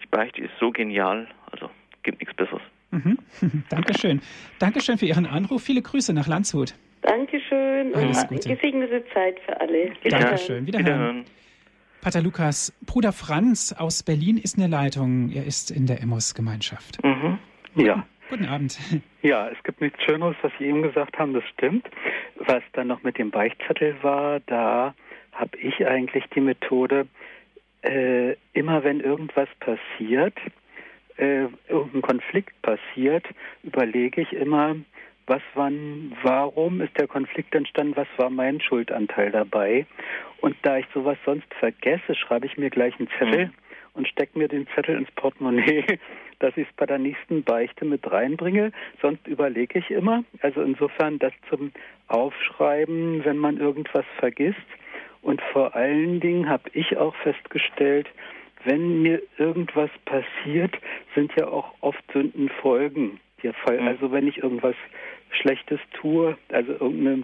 die Beichte ist so genial, also gibt nichts Besseres. Mhm. Dankeschön. Dankeschön für Ihren Anruf. Viele Grüße nach Landshut. Dankeschön Alles und Gute. gesegnete Zeit für alle. Wiederhören. Dankeschön. Wiederhören. Wiederhören. Pater Lukas, Bruder Franz aus Berlin ist in der Leitung. Er ist in der Emmos-Gemeinschaft. Mhm. Ja. Guten Abend. Ja, es gibt nichts Schöneres, was Sie eben gesagt haben, das stimmt. Was dann noch mit dem Beichtzettel war, da habe ich eigentlich die Methode, äh, immer wenn irgendwas passiert, äh, irgendein Konflikt passiert, überlege ich immer, was wann, warum ist der Konflikt entstanden, was war mein Schuldanteil dabei. Und da ich sowas sonst vergesse, schreibe ich mir gleich einen Zettel mhm. und stecke mir den Zettel ins Portemonnaie, dass ich es bei der nächsten Beichte mit reinbringe. Sonst überlege ich immer. Also insofern das zum Aufschreiben, wenn man irgendwas vergisst. Und vor allen Dingen habe ich auch festgestellt, wenn mir irgendwas passiert, sind ja auch oft Sündenfolgen der Fall. Mhm. Also wenn ich irgendwas Schlechtes tue, also irgendeine,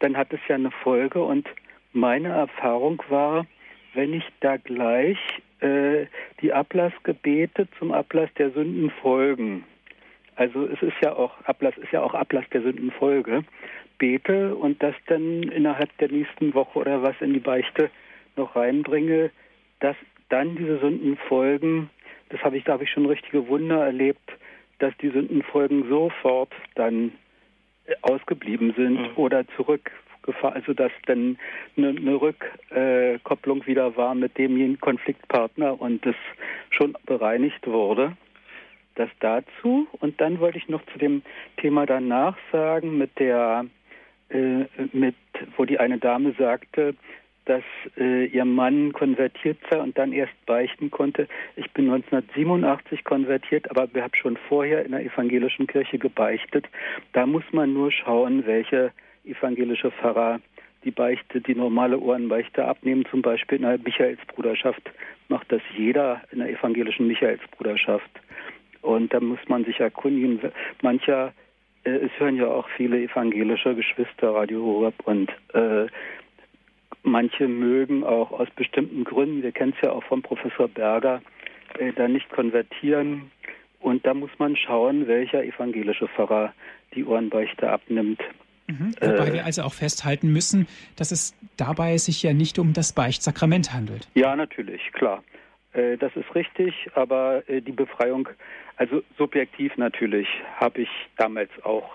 dann hat es ja eine Folge und meine Erfahrung war, wenn ich da gleich äh, die Ablassgebete zum Ablass der Sünden folgen, also es ist ja auch Ablass ist ja auch Ablass der Sündenfolge, bete und das dann innerhalb der nächsten Woche oder was in die Beichte noch reinbringe, dass dann diese Sündenfolgen, das habe ich, da habe ich schon richtige Wunder erlebt, dass die Sündenfolgen sofort dann ausgeblieben sind mhm. oder zurückgefahren, also dass dann eine, eine Rückkopplung wieder war mit dem Konfliktpartner und das schon bereinigt wurde. Das dazu. Und dann wollte ich noch zu dem Thema danach sagen, mit der, äh, mit, wo die eine Dame sagte, dass äh, ihr Mann konvertiert sei und dann erst beichten konnte. Ich bin 1987 konvertiert, aber wir haben schon vorher in der evangelischen Kirche gebeichtet. Da muss man nur schauen, welche evangelische Pfarrer die Beichte, die normale Ohrenbeichte abnehmen. Zum Beispiel in der Michaelsbruderschaft macht das jeder in der evangelischen Michaelsbruderschaft. Und da muss man sich erkundigen. Mancher, äh, es hören ja auch viele evangelische Geschwister Radio Horeb und äh, Manche mögen auch aus bestimmten Gründen, wir kennen es ja auch vom Professor Berger, äh, da nicht konvertieren. Und da muss man schauen, welcher evangelische Pfarrer die Ohrenbeichte abnimmt. Mhm. Wobei äh, wir also auch festhalten müssen, dass es dabei sich ja nicht um das Beichtsakrament handelt. Ja, natürlich, klar. Äh, das ist richtig, aber äh, die Befreiung, also subjektiv natürlich, habe ich damals auch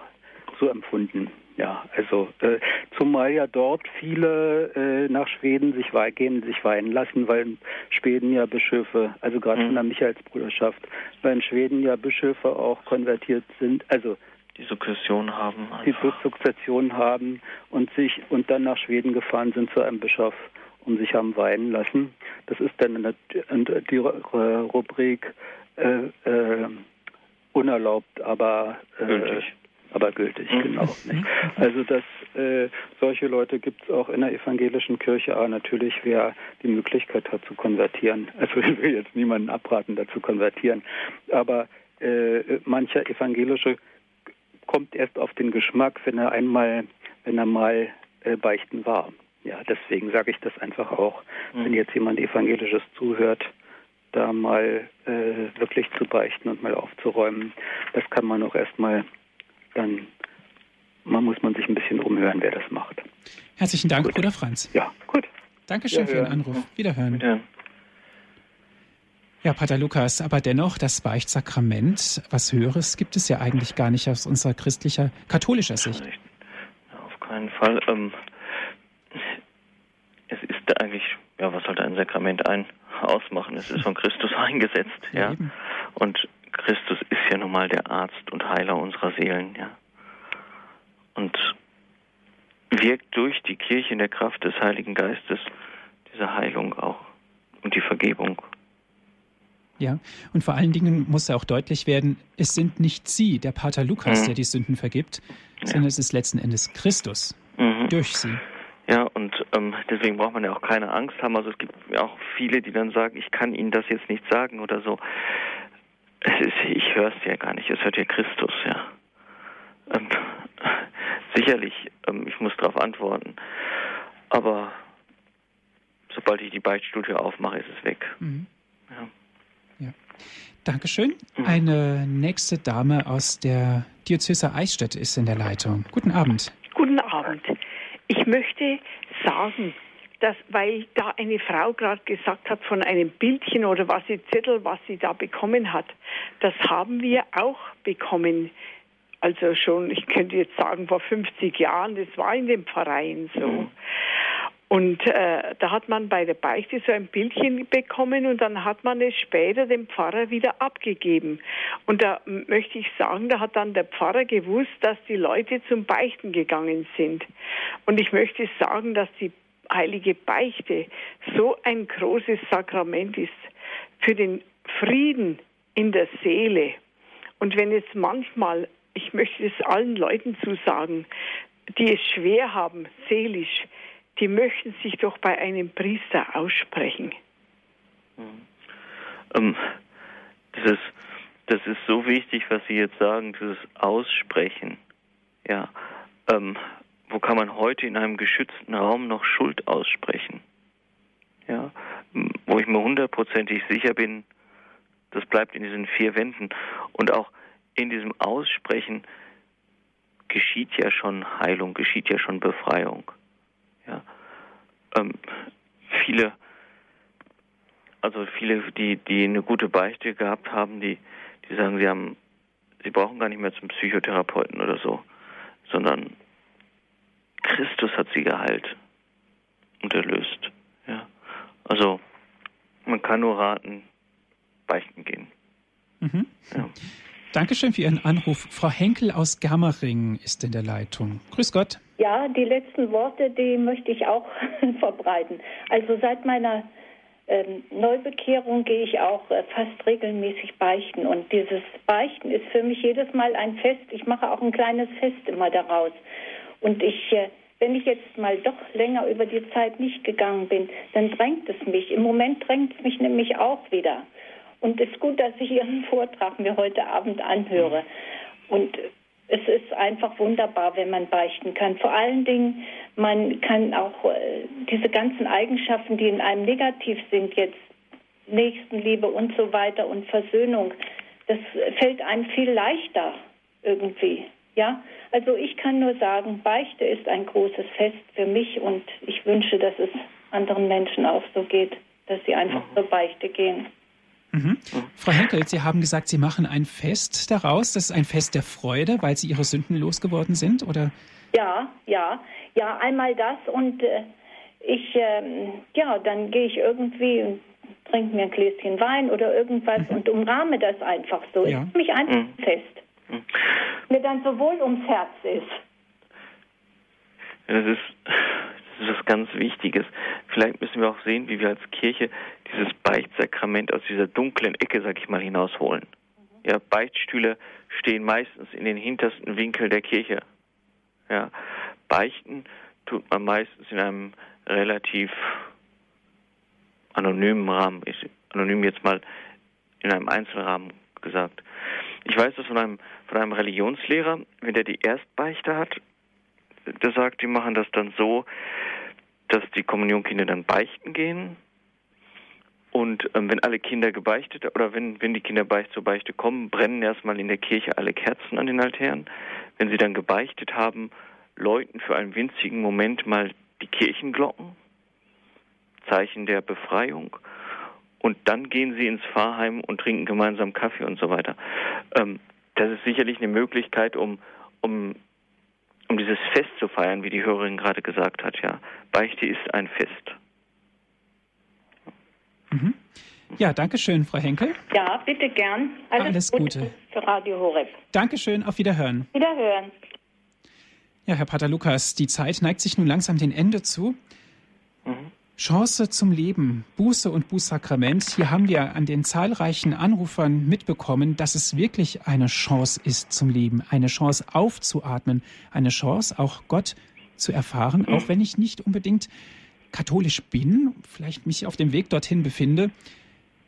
so empfunden. Ja, also äh, zumal ja dort viele äh, nach Schweden sich gehen, sich weihen lassen, weil Schweden ja Bischöfe, also gerade mhm. von der Michaelsbruderschaft, weil in Schweden ja Bischöfe auch konvertiert sind, also die Sukzession haben, einfach. die Sukzession haben und sich und dann nach Schweden gefahren sind zu einem Bischof und sich haben weinen lassen. Das ist dann in der, in der die Rubrik äh, äh, unerlaubt, aber äh, aber gültig, mhm. genau. Nicht? Also dass äh, solche Leute gibt es auch in der evangelischen Kirche, aber natürlich wer die Möglichkeit hat zu konvertieren. Also ich will jetzt niemanden abraten, dazu konvertieren. Aber mancher evangelische kommt erst auf den Geschmack, wenn er einmal, wenn er mal beichten war. Ja, deswegen sage ich das einfach auch, mhm. wenn jetzt jemand evangelisches zuhört, da mal äh, wirklich zu beichten und mal aufzuräumen, das kann man auch erstmal dann man muss man sich ein bisschen umhören, wer das macht. Herzlichen Dank, gut. Bruder Franz. Ja, gut. Dankeschön für Ihren Anruf. Wiederhören. Ja. Ja, Pater Lukas, aber dennoch, das Beichtsakrament, was Höheres gibt es ja eigentlich gar nicht aus unserer christlicher, katholischer Sicht. Auf keinen Fall. Ähm, es ist eigentlich, ja, was sollte ein Sakrament ein ausmachen? Es ist von Christus eingesetzt, ja. ja. Und Christus ist ja nun mal der Arzt und Heiler unserer Seelen, ja. Und wirkt durch die Kirche in der Kraft des Heiligen Geistes diese Heilung auch und die Vergebung. Ja, und vor allen Dingen muss auch deutlich werden, es sind nicht Sie, der Pater Lukas, mhm. der die Sünden vergibt, ja. sondern es ist letzten Endes Christus mhm. durch Sie. Ja, und ähm, deswegen braucht man ja auch keine Angst haben. Also es gibt ja auch viele, die dann sagen, ich kann Ihnen das jetzt nicht sagen oder so. Es ist, ich höre es ja gar nicht, es hört ja Christus, ja. Ähm, sicherlich, ähm, ich muss darauf antworten. Aber sobald ich die Beichtstudie aufmache, ist es weg. Mhm. Ja. ja. Dankeschön. Mhm. Eine nächste Dame aus der Diözese Eichstätt ist in der Leitung. Guten Abend. Guten Abend. Ich möchte sagen, dass, weil da eine Frau gerade gesagt hat von einem Bildchen oder was sie Zettel, was sie da bekommen hat, das haben wir auch bekommen. Also schon, ich könnte jetzt sagen, vor 50 Jahren, das war in den Pfarreien so. Mhm. Und äh, da hat man bei der Beichte so ein Bildchen bekommen und dann hat man es später dem Pfarrer wieder abgegeben. Und da möchte ich sagen, da hat dann der Pfarrer gewusst, dass die Leute zum Beichten gegangen sind. Und ich möchte sagen, dass die heilige Beichte so ein großes Sakrament ist. für den Frieden in der Seele. Und wenn es manchmal, ich möchte es allen Leuten zusagen, die es schwer haben, seelisch, die möchten sich doch bei einem Priester aussprechen. Mhm. Ähm, das, ist, das ist so wichtig, was Sie jetzt sagen, dieses Aussprechen. Ja, ähm, wo kann man heute in einem geschützten Raum noch Schuld aussprechen? Ja, wo ich mir hundertprozentig sicher bin, das bleibt in diesen vier Wänden. Und auch in diesem Aussprechen geschieht ja schon Heilung, geschieht ja schon Befreiung. Ähm, viele, also viele, die, die eine gute Beichte gehabt haben, die, die sagen, sie haben, sie brauchen gar nicht mehr zum Psychotherapeuten oder so, sondern Christus hat sie geheilt und erlöst. Ja. Also man kann nur raten, beichten gehen. Mhm. Ja. Dankeschön für Ihren Anruf. Frau Henkel aus Germering ist in der Leitung. Grüß Gott. Ja, die letzten Worte, die möchte ich auch verbreiten. Also seit meiner ähm, Neubekehrung gehe ich auch äh, fast regelmäßig beichten. Und dieses Beichten ist für mich jedes Mal ein Fest. Ich mache auch ein kleines Fest immer daraus. Und ich äh, wenn ich jetzt mal doch länger über die Zeit nicht gegangen bin, dann drängt es mich. Im Moment drängt es mich nämlich auch wieder. Und es ist gut, dass ich Ihren Vortrag mir heute Abend anhöre. Und es ist einfach wunderbar, wenn man beichten kann. Vor allen Dingen, man kann auch äh, diese ganzen Eigenschaften, die in einem negativ sind, jetzt Nächstenliebe und so weiter und Versöhnung, das fällt einem viel leichter irgendwie. Ja, also ich kann nur sagen, Beichte ist ein großes Fest für mich und ich wünsche, dass es anderen Menschen auch so geht, dass sie einfach mhm. zur Beichte gehen. Mhm. Frau Henkel, Sie haben gesagt, Sie machen ein Fest daraus. Das ist ein Fest der Freude, weil Sie Ihre Sünden losgeworden sind, oder? Ja, ja, ja, einmal das und äh, ich, äh, ja, dann gehe ich irgendwie und trinke mir ein Gläschen Wein oder irgendwas mhm. und umrahme das einfach so. Ja. Ich mich einfach mhm. fest mir dann so wohl ums Herz ist. Das ist, das ist was ganz Wichtiges. Vielleicht müssen wir auch sehen, wie wir als Kirche dieses Beichtsakrament aus dieser dunklen Ecke, sag ich mal, hinausholen. Mhm. Ja, Beichtstühle stehen meistens in den hintersten Winkeln der Kirche. Ja, Beichten tut man meistens in einem relativ anonymen Rahmen. Ich, anonym jetzt mal in einem Einzelrahmen gesagt. Ich weiß das von einem, von einem Religionslehrer, wenn der die Erstbeichte hat, der sagt, die machen das dann so, dass die Kommunionkinder dann beichten gehen. Und ähm, wenn alle Kinder gebeichtet oder wenn, wenn die Kinder beicht zur Beichte kommen, brennen erstmal in der Kirche alle Kerzen an den Altären. Wenn sie dann gebeichtet haben, läuten für einen winzigen Moment mal die Kirchenglocken, Zeichen der Befreiung und dann gehen sie ins Pfarrheim und trinken gemeinsam Kaffee und so weiter. Ähm, das ist sicherlich eine Möglichkeit, um, um, um dieses Fest zu feiern, wie die Hörerin gerade gesagt hat. Ja, Beichte ist ein Fest. Mhm. Ja, danke schön, Frau Henkel. Ja, bitte gern. Alles, Alles Gute. Gute für Radio Horeb. Dankeschön, auf Wiederhören. Wiederhören. Ja, Herr Pater Lukas, die Zeit neigt sich nun langsam dem Ende zu. Mhm. Chance zum Leben, Buße und Bußsakrament. Hier haben wir an den zahlreichen Anrufern mitbekommen, dass es wirklich eine Chance ist zum Leben, eine Chance aufzuatmen, eine Chance auch Gott zu erfahren, auch wenn ich nicht unbedingt katholisch bin, vielleicht mich auf dem Weg dorthin befinde.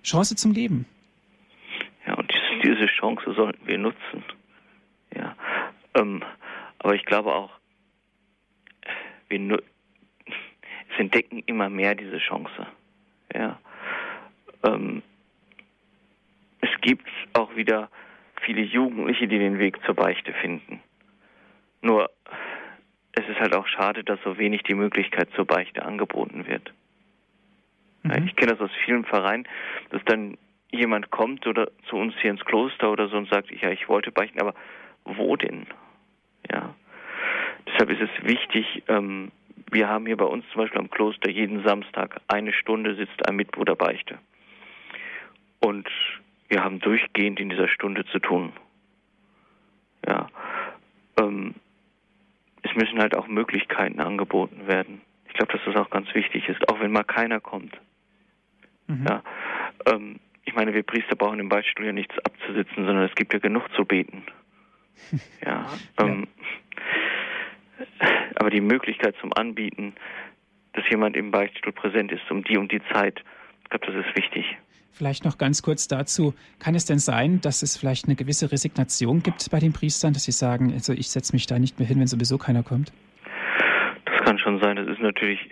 Chance zum Leben. Ja, und diese Chance sollten wir nutzen. Ja, ähm, aber ich glaube auch, wir, es entdecken immer mehr diese Chance. Ja. Ähm, es gibt auch wieder viele Jugendliche, die den Weg zur Beichte finden. Nur es ist halt auch schade, dass so wenig die Möglichkeit zur Beichte angeboten wird. Mhm. Ich kenne das aus vielen Vereinen, dass dann jemand kommt oder zu uns hier ins Kloster oder so und sagt, ja, ich wollte beichten, aber wo denn? Ja. Deshalb ist es wichtig, ähm, wir haben hier bei uns zum Beispiel am Kloster jeden Samstag eine Stunde sitzt ein Mitbruder Beichte. Und wir haben durchgehend in dieser Stunde zu tun. Ja. Ähm, es müssen halt auch Möglichkeiten angeboten werden. Ich glaube, dass das auch ganz wichtig ist, auch wenn mal keiner kommt. Mhm. Ja. Ähm, ich meine, wir Priester brauchen im Beichtstuhl ja nichts abzusitzen, sondern es gibt ja genug zu beten. Ja, ähm, ja. Aber die Möglichkeit zum Anbieten, dass jemand im Beichtstuhl präsent ist um die und die Zeit, ich glaube, das ist wichtig. Vielleicht noch ganz kurz dazu. Kann es denn sein, dass es vielleicht eine gewisse Resignation gibt bei den Priestern, dass sie sagen, also ich setze mich da nicht mehr hin, wenn sowieso keiner kommt? Das kann schon sein. Das ist natürlich,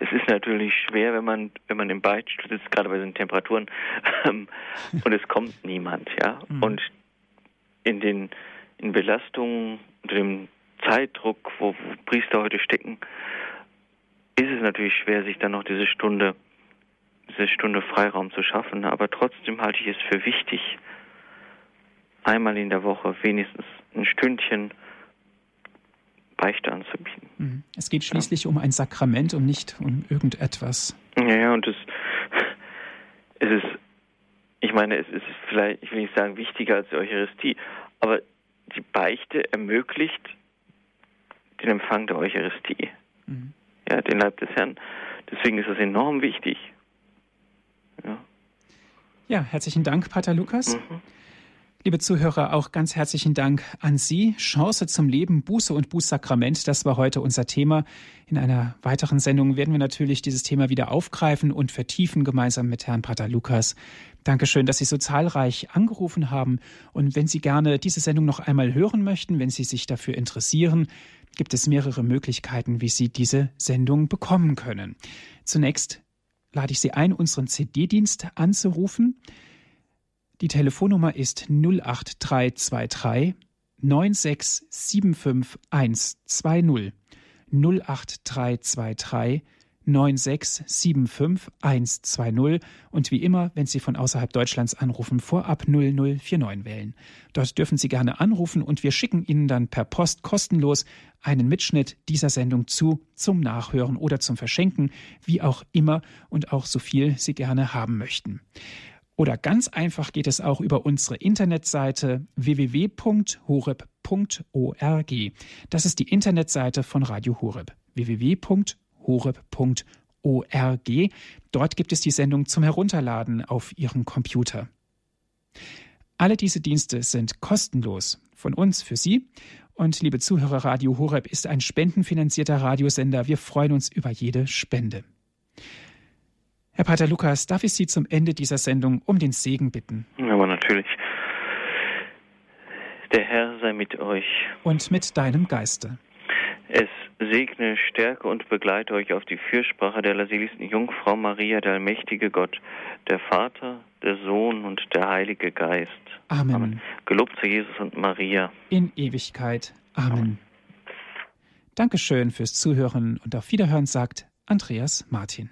es ist natürlich schwer, wenn man, wenn man im Beichtstuhl sitzt, gerade bei den Temperaturen, ähm, und es kommt niemand, ja. Mhm. Und in den in Belastungen, unter dem Zeitdruck, wo, Priester heute stecken, ist es natürlich schwer, sich dann noch diese Stunde diese Stunde Freiraum zu schaffen. Aber trotzdem halte ich es für wichtig, einmal in der Woche wenigstens ein Stündchen Beichte anzubieten. Mhm. Es geht schließlich ja. um ein Sakrament und nicht um irgendetwas. Ja, ja, und es, es ist, ich meine, es ist vielleicht, ich will nicht sagen wichtiger als die Eucharistie, aber die Beichte ermöglicht den Empfang der Eucharistie. Mhm. Ja, den Leib des Herrn. Deswegen ist es enorm wichtig. Ja, ja herzlichen Dank, Pater Lukas. Mhm. Liebe Zuhörer, auch ganz herzlichen Dank an Sie. Chance zum Leben, Buße und Bußsakrament, das war heute unser Thema. In einer weiteren Sendung werden wir natürlich dieses Thema wieder aufgreifen und vertiefen, gemeinsam mit Herrn Pater Lukas. Dankeschön, dass Sie so zahlreich angerufen haben. Und wenn Sie gerne diese Sendung noch einmal hören möchten, wenn Sie sich dafür interessieren, gibt es mehrere Möglichkeiten, wie Sie diese Sendung bekommen können. Zunächst lade ich Sie ein, unseren CD-Dienst anzurufen. Die Telefonnummer ist 08323 9675120. 08323 9675120 und wie immer, wenn Sie von außerhalb Deutschlands anrufen, vorab 0049 wählen. Dort dürfen Sie gerne anrufen und wir schicken Ihnen dann per Post kostenlos einen Mitschnitt dieser Sendung zu, zum Nachhören oder zum Verschenken, wie auch immer und auch so viel Sie gerne haben möchten. Oder ganz einfach geht es auch über unsere Internetseite www.horeb.org. Das ist die Internetseite von Radio Horeb. www.horeb.org horeb.org. Dort gibt es die Sendung zum Herunterladen auf Ihrem Computer. Alle diese Dienste sind kostenlos von uns für Sie. Und liebe Zuhörer, Radio Horeb ist ein spendenfinanzierter Radiosender. Wir freuen uns über jede Spende. Herr Pater Lukas, darf ich Sie zum Ende dieser Sendung um den Segen bitten? Aber natürlich. Der Herr sei mit euch. Und mit deinem Geiste. Es segne, stärke und begleite euch auf die Fürsprache der allerseligsten Jungfrau Maria, der allmächtige Gott, der Vater, der Sohn und der Heilige Geist. Amen. Amen. Gelobt sei Jesus und Maria. In Ewigkeit. Amen. Amen. Dankeschön fürs Zuhören und auf Wiederhören sagt Andreas Martin.